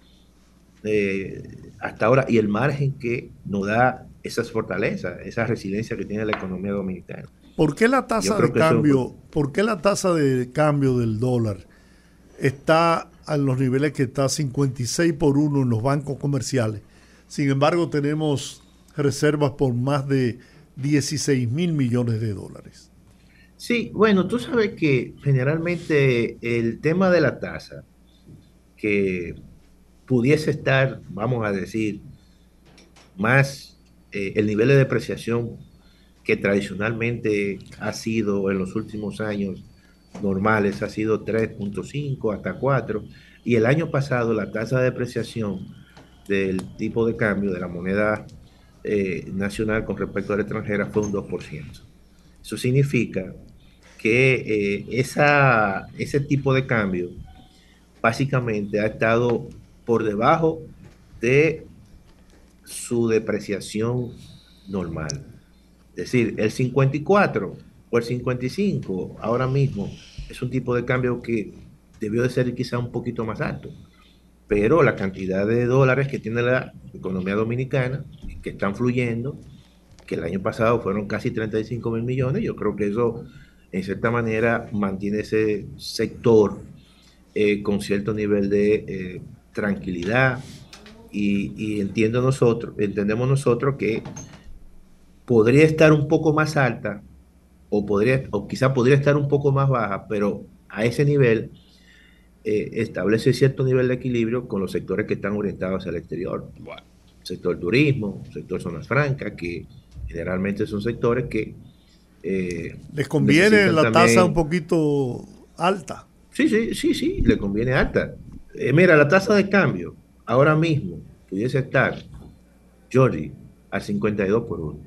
hasta ahora y el margen que nos da esas fortalezas, esa resiliencia que tiene la economía dominicana. ¿Por qué la tasa de cambio, por qué la tasa de cambio del dólar está a los niveles que está 56 por 1 en los bancos comerciales? Sin embargo, tenemos reservas por más de 16 mil millones de dólares. Sí, bueno, tú sabes que generalmente el tema de la tasa, que pudiese estar, vamos a decir, más eh, el nivel de depreciación que tradicionalmente ha sido en los últimos años normales, ha sido 3.5 hasta 4, y el año pasado la tasa de depreciación del tipo de cambio de la moneda eh, nacional con respecto a la extranjera fue un 2%. Eso significa que eh, esa, ese tipo de cambio básicamente ha estado por debajo de su depreciación normal. Es decir, el 54 o el 55 ahora mismo es un tipo de cambio que debió de ser quizá un poquito más alto. Pero la cantidad de dólares que tiene la economía dominicana, que están fluyendo, que el año pasado fueron casi 35 mil millones, yo creo que eso en cierta manera mantiene ese sector eh, con cierto nivel de eh, tranquilidad y, y entiendo nosotros, entendemos nosotros que podría estar un poco más alta o, podría, o quizá podría estar un poco más baja, pero a ese nivel eh, establece cierto nivel de equilibrio con los sectores que están orientados hacia el exterior. Bueno. Sector turismo, sector zonas francas, que generalmente son sectores que... Eh, Les conviene la tasa un poquito alta. Sí, sí, sí, sí, le conviene alta. Eh, mira, la tasa de cambio ahora mismo pudiese estar, Jordi, al 52 por 1.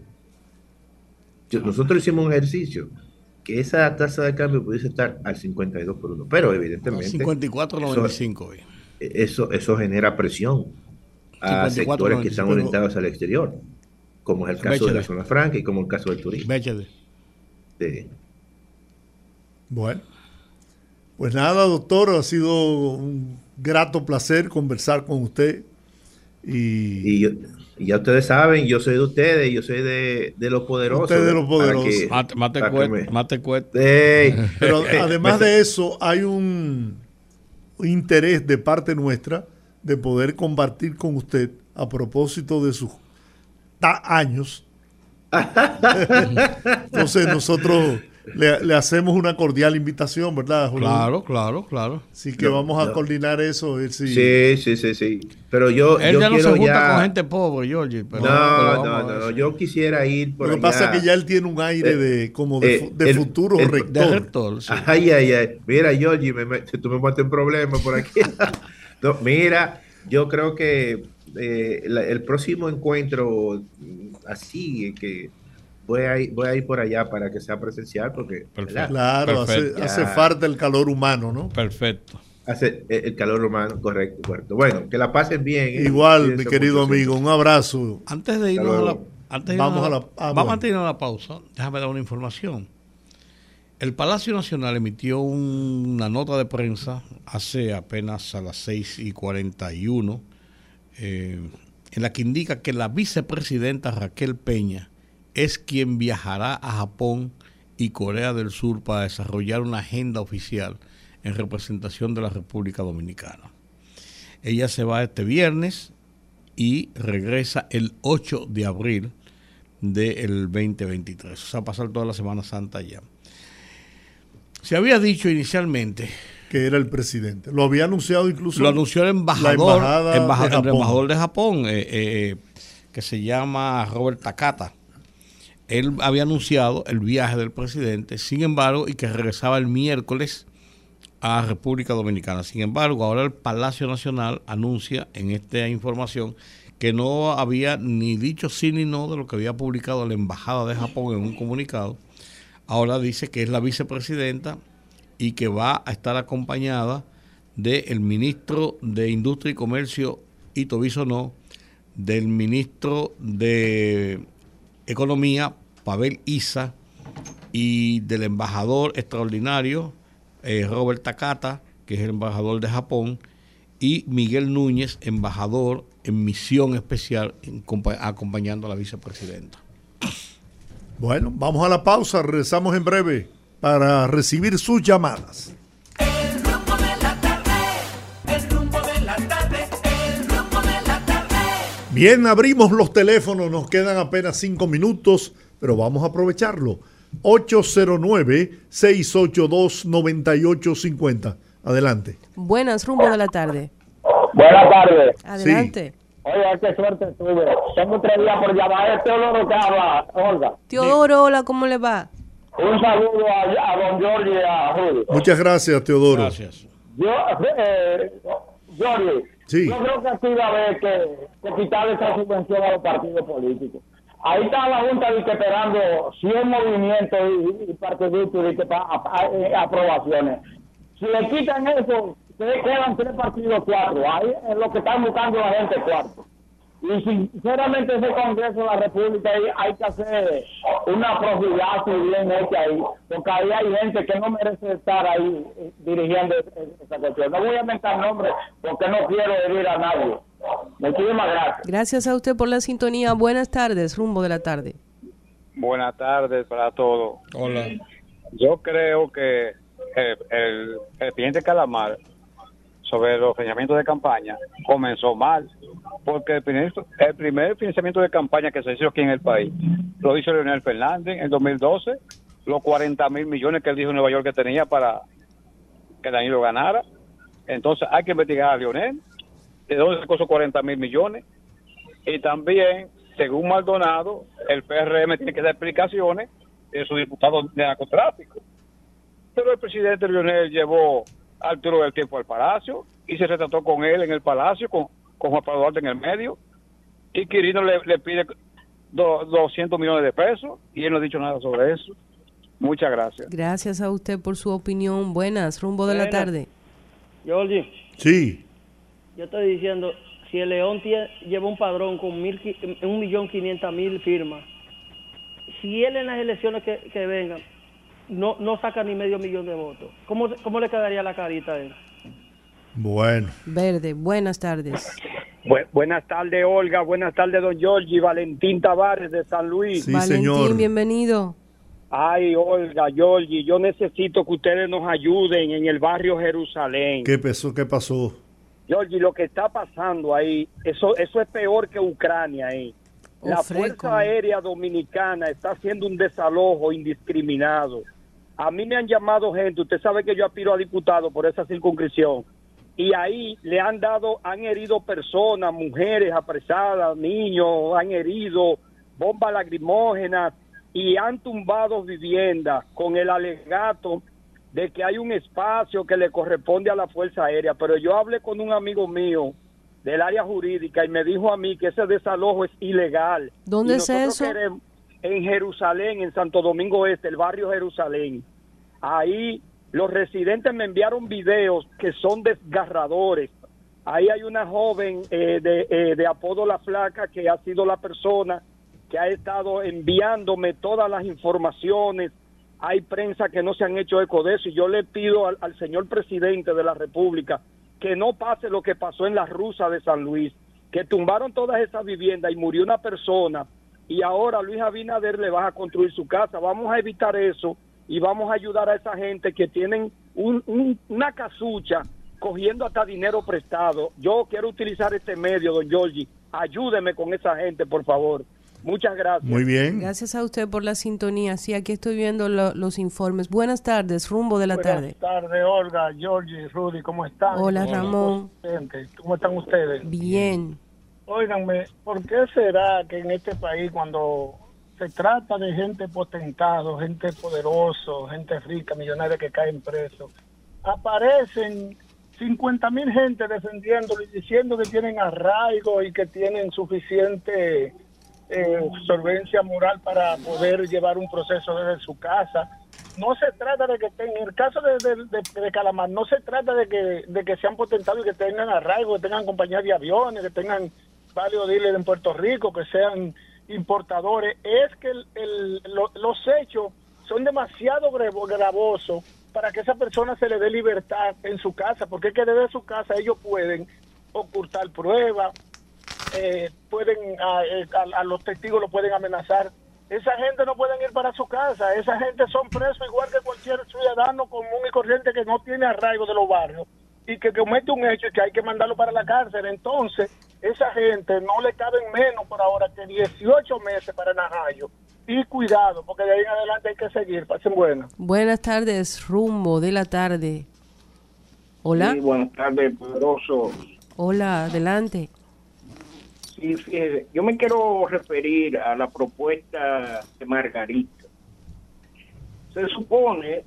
Nosotros hicimos un ejercicio que esa tasa de cambio pudiese estar al 52 por 1, pero evidentemente... 54.95. Eso, eso, eso genera presión a 54, sectores 95, que están orientados al exterior, como es el caso Béchale. de la zona franca y como el caso del turismo. Sí. Bueno, pues nada, doctor, ha sido un grato placer conversar con usted. Y, y, yo, y ya ustedes saben, yo soy de ustedes, yo soy de, de los poderosos. Usted de los poderosos. Que, mate, mate, cuet, me... mate cuet. Hey. (laughs) Pero además de eso, hay un interés de parte nuestra de poder compartir con usted a propósito de sus años. (laughs) Entonces nosotros le, le, hacemos una cordial invitación, ¿verdad, Julio? Claro, claro, claro. Así que no, vamos a no. coordinar eso. Si... Sí, sí, sí, sí. Pero yo. Él yo ya no se junta ya... con gente pobre, Georgie. Pero no, no, no, no, Yo quisiera ir por Lo que pasa es que ya él tiene un aire de como de, eh, de el, futuro el, rector. De rector sí. (laughs) Ay, ay, ay. Mira, Georgie, me, me, tú me metes en problemas por aquí. (laughs) no, mira, yo creo que eh, la, el próximo encuentro así que voy a, ir, voy a ir por allá para que sea presencial porque claro hace, hace, falta el calor humano no perfecto. Hace el calor humano correcto correcto. Bueno que la pasen bien ¿eh? igual mi querido amigo un abrazo. Antes de irnos a la, antes de vamos a la, ah, vamos bueno. a ir a la pausa déjame dar una información. El Palacio Nacional emitió un, una nota de prensa hace apenas a las 6 y 41 eh, en la que indica que la vicepresidenta Raquel Peña es quien viajará a Japón y Corea del Sur para desarrollar una agenda oficial en representación de la República Dominicana. Ella se va este viernes y regresa el 8 de abril del 2023. O sea, pasar toda la Semana Santa ya. Se había dicho inicialmente que era el presidente. Lo había anunciado incluso. Lo anunció el embajador, de, Japón. El embajador de Japón, eh, eh, que se llama Robert Takata. Él había anunciado el viaje del presidente, sin embargo, y que regresaba el miércoles a República Dominicana. Sin embargo, ahora el Palacio Nacional anuncia en esta información que no había ni dicho sí ni no de lo que había publicado la Embajada de Japón en un comunicado. Ahora dice que es la vicepresidenta y que va a estar acompañada del ministro de Industria y Comercio, Ito Bisonó, del ministro de Economía, Pavel Isa, y del embajador extraordinario, eh, Robert Takata, que es el embajador de Japón, y Miguel Núñez, embajador en misión especial, acompañando a la vicepresidenta. Bueno, vamos a la pausa, regresamos en breve para recibir sus llamadas. Bien, abrimos los teléfonos, nos quedan apenas cinco minutos pero vamos a aprovecharlo. 809-682-9850. Adelante. Buenas, rumbo de la tarde. Buenas tardes. Adelante. Oye, qué suerte tuve. Tengo tres días por llamar. Es Teodoro que habla, Olga. Teodoro, hola, ¿cómo le va? Un saludo a, a don Jorge y a Julio. Muchas gracias, Teodoro. Gracias. Yo, eh, Jorge, Yo creo que aquí va a haber que, que quitar esa subvención a los partidos políticos. Ahí está la Junta esperando 100 movimientos y, y partiditos de que pa- a- a- eh, aprobaciones. Si le quitan eso, se quedan tres partidos, cuatro. Ahí es lo que están buscando la gente, cuatro. Y sinceramente ese Congreso de la República ahí hay que hacer una profilaxis bien hecha ahí, porque ahí hay gente que no merece estar ahí eh, dirigiendo es- es- esa cuestión. No voy a mentar nombres porque no quiero herir a nadie. Muchísimas gracias. Gracias a usted por la sintonía. Buenas tardes, rumbo de la tarde. Buenas tardes para todos. Hola. Yo creo que el, el, el presidente Calamar sobre los financiamientos de campaña comenzó mal, porque el primer, el primer financiamiento de campaña que se hizo aquí en el país lo hizo Leonel Fernández en 2012, los 40 mil millones que él dijo en Nueva York que tenía para que Danilo ganara. Entonces hay que investigar a Leonel, de dónde sacó esos 40 mil millones. Y también, según Maldonado, el PRM tiene que dar explicaciones de su diputado de narcotráfico. Pero el presidente Leonel llevó Arturo del Tiempo al palacio y se retrató con él en el palacio, con, con Juan Pablo Duarte en el medio. Y Quirino le, le pide do- 200 millones de pesos y él no ha dicho nada sobre eso. Muchas gracias. Gracias a usted por su opinión. Buenas, rumbo de la tarde. Georgie, Sí. yo estoy diciendo, si el León tie- lleva un padrón con mil, un millón quinientas mil firmas, si él en las elecciones que, que vengan no, no saca ni medio millón de votos, ¿cómo, ¿cómo le quedaría la carita a él? Bueno. Verde, buenas tardes. Bu- buenas tardes, Olga. Buenas tardes, don Giorgi. Valentín Tavares de San Luis. Valentín, bienvenido. Ay, Olga, Giorgi, yo necesito que ustedes nos ayuden en el barrio Jerusalén. ¿Qué pasó? ¿Qué pasó? Giorgi, lo que está pasando ahí, eso, eso es peor que Ucrania ahí. La Ofreco. Fuerza Aérea Dominicana está haciendo un desalojo indiscriminado. A mí me han llamado gente, usted sabe que yo aspiro a diputado por esa circunscripción, y ahí le han dado, han herido personas, mujeres apresadas, niños, han herido bombas lacrimógenas y han tumbado viviendas con el alegato de que hay un espacio que le corresponde a la Fuerza Aérea. Pero yo hablé con un amigo mío del área jurídica y me dijo a mí que ese desalojo es ilegal. ¿Dónde Y es eso? queremos- en Jerusalén, en Santo Domingo Este, el barrio Jerusalén. Ahí los residentes me enviaron videos que son desgarradores. Ahí hay una joven eh, de, eh, de apodo La Flaca que ha sido la persona que ha estado enviándome todas las informaciones. Hay prensa que no se han hecho eco de eso y yo le pido al, al señor presidente de la República que no pase lo que pasó en la rusa de San Luis, que tumbaron todas esas viviendas y murió una persona y ahora Luis Abinader le va a construir su casa. Vamos a evitar eso y vamos a ayudar a esa gente que tienen un- un- una casucha cogiendo hasta dinero prestado. Yo quiero utilizar este medio, don Giorgi. Ayúdeme con esa gente, por favor. Muchas gracias. Muy bien. Gracias a usted por la sintonía. Sí, aquí estoy viendo lo- los informes. Buenas tardes, rumbo de la tarde. Buenas tardes, Olga, Georgie, Rudy, ¿cómo están? Hola, Ramón. ¿Cómo están ustedes? Bien. Óiganme, ¿por qué será que en este país cuando se trata de gente potentado, gente poderoso, gente rica, millonaria que caen presos, aparecen 50 mil gente defendiéndolo y diciendo que tienen arraigo y que tienen suficiente eh, solvencia moral para poder llevar un proceso desde su casa? no se trata de que tengan, en el caso de Calamar, no se trata de que, de que sean potentados y que tengan arraigo, que tengan compañías de aviones, que tengan varios dealers en Puerto Rico, que sean importadores. Es que el- el- lo- los hechos son demasiado gravo- gravosos para que esa persona se le dé libertad en su casa, porque es que desde su casa ellos pueden ocultar pruebas, eh, pueden a los testigos lo pueden amenazar. Esa gente no pueden ir para su casa, esa gente son presos igual que cualquier ciudadano común y corriente que no tiene arraigo de los barrios y que comete un hecho y que hay que mandarlo para la cárcel. Entonces, esa gente no le caben menos por ahora que 18 meses para Najayo y cuidado, porque de ahí en adelante hay que seguir. Pasen buenas. Buenas tardes, rumbo de la tarde. Hola. Sí, buenas tardes, poderoso. Hola, adelante. Sí, fíjese, yo me quiero referir a la propuesta de Margarita. Se supone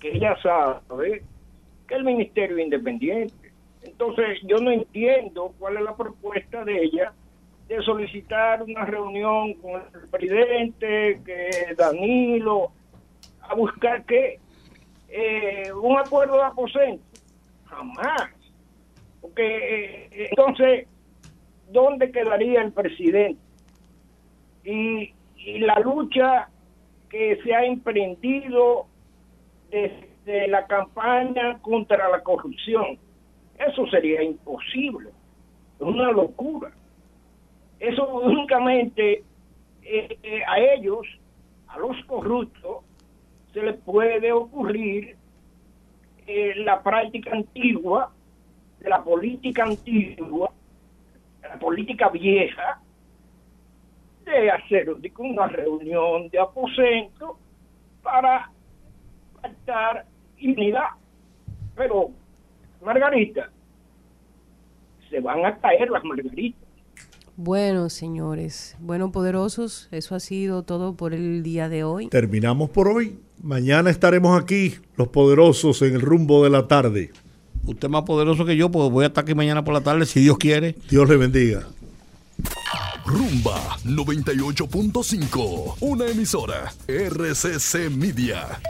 que ella sabe que el ministerio es independiente. Entonces, yo no entiendo cuál es la propuesta de ella de solicitar una reunión con el presidente, que Danilo, a buscar que eh, un acuerdo de aposento. Jamás. Porque eh, entonces, ¿dónde quedaría el presidente? Y, y la lucha que se ha emprendido desde la campaña contra la corrupción. Eso sería imposible. Una locura. Eso únicamente eh, eh, a ellos, a los corruptos, se les puede ocurrir eh, la práctica antigua, de la política antigua, la política vieja, de hacer una reunión de aposento para pactar unidad. Pero, Margarita, se van a caer las margaritas. Bueno, señores, bueno, poderosos, eso ha sido todo por el día de hoy. Terminamos por hoy. Mañana estaremos aquí, los poderosos, en el rumbo de la tarde. Usted es más poderoso que yo, pues voy a estar aquí mañana por la tarde, si Dios quiere. Dios le bendiga. Rumba 98.5, una emisora RCC Media.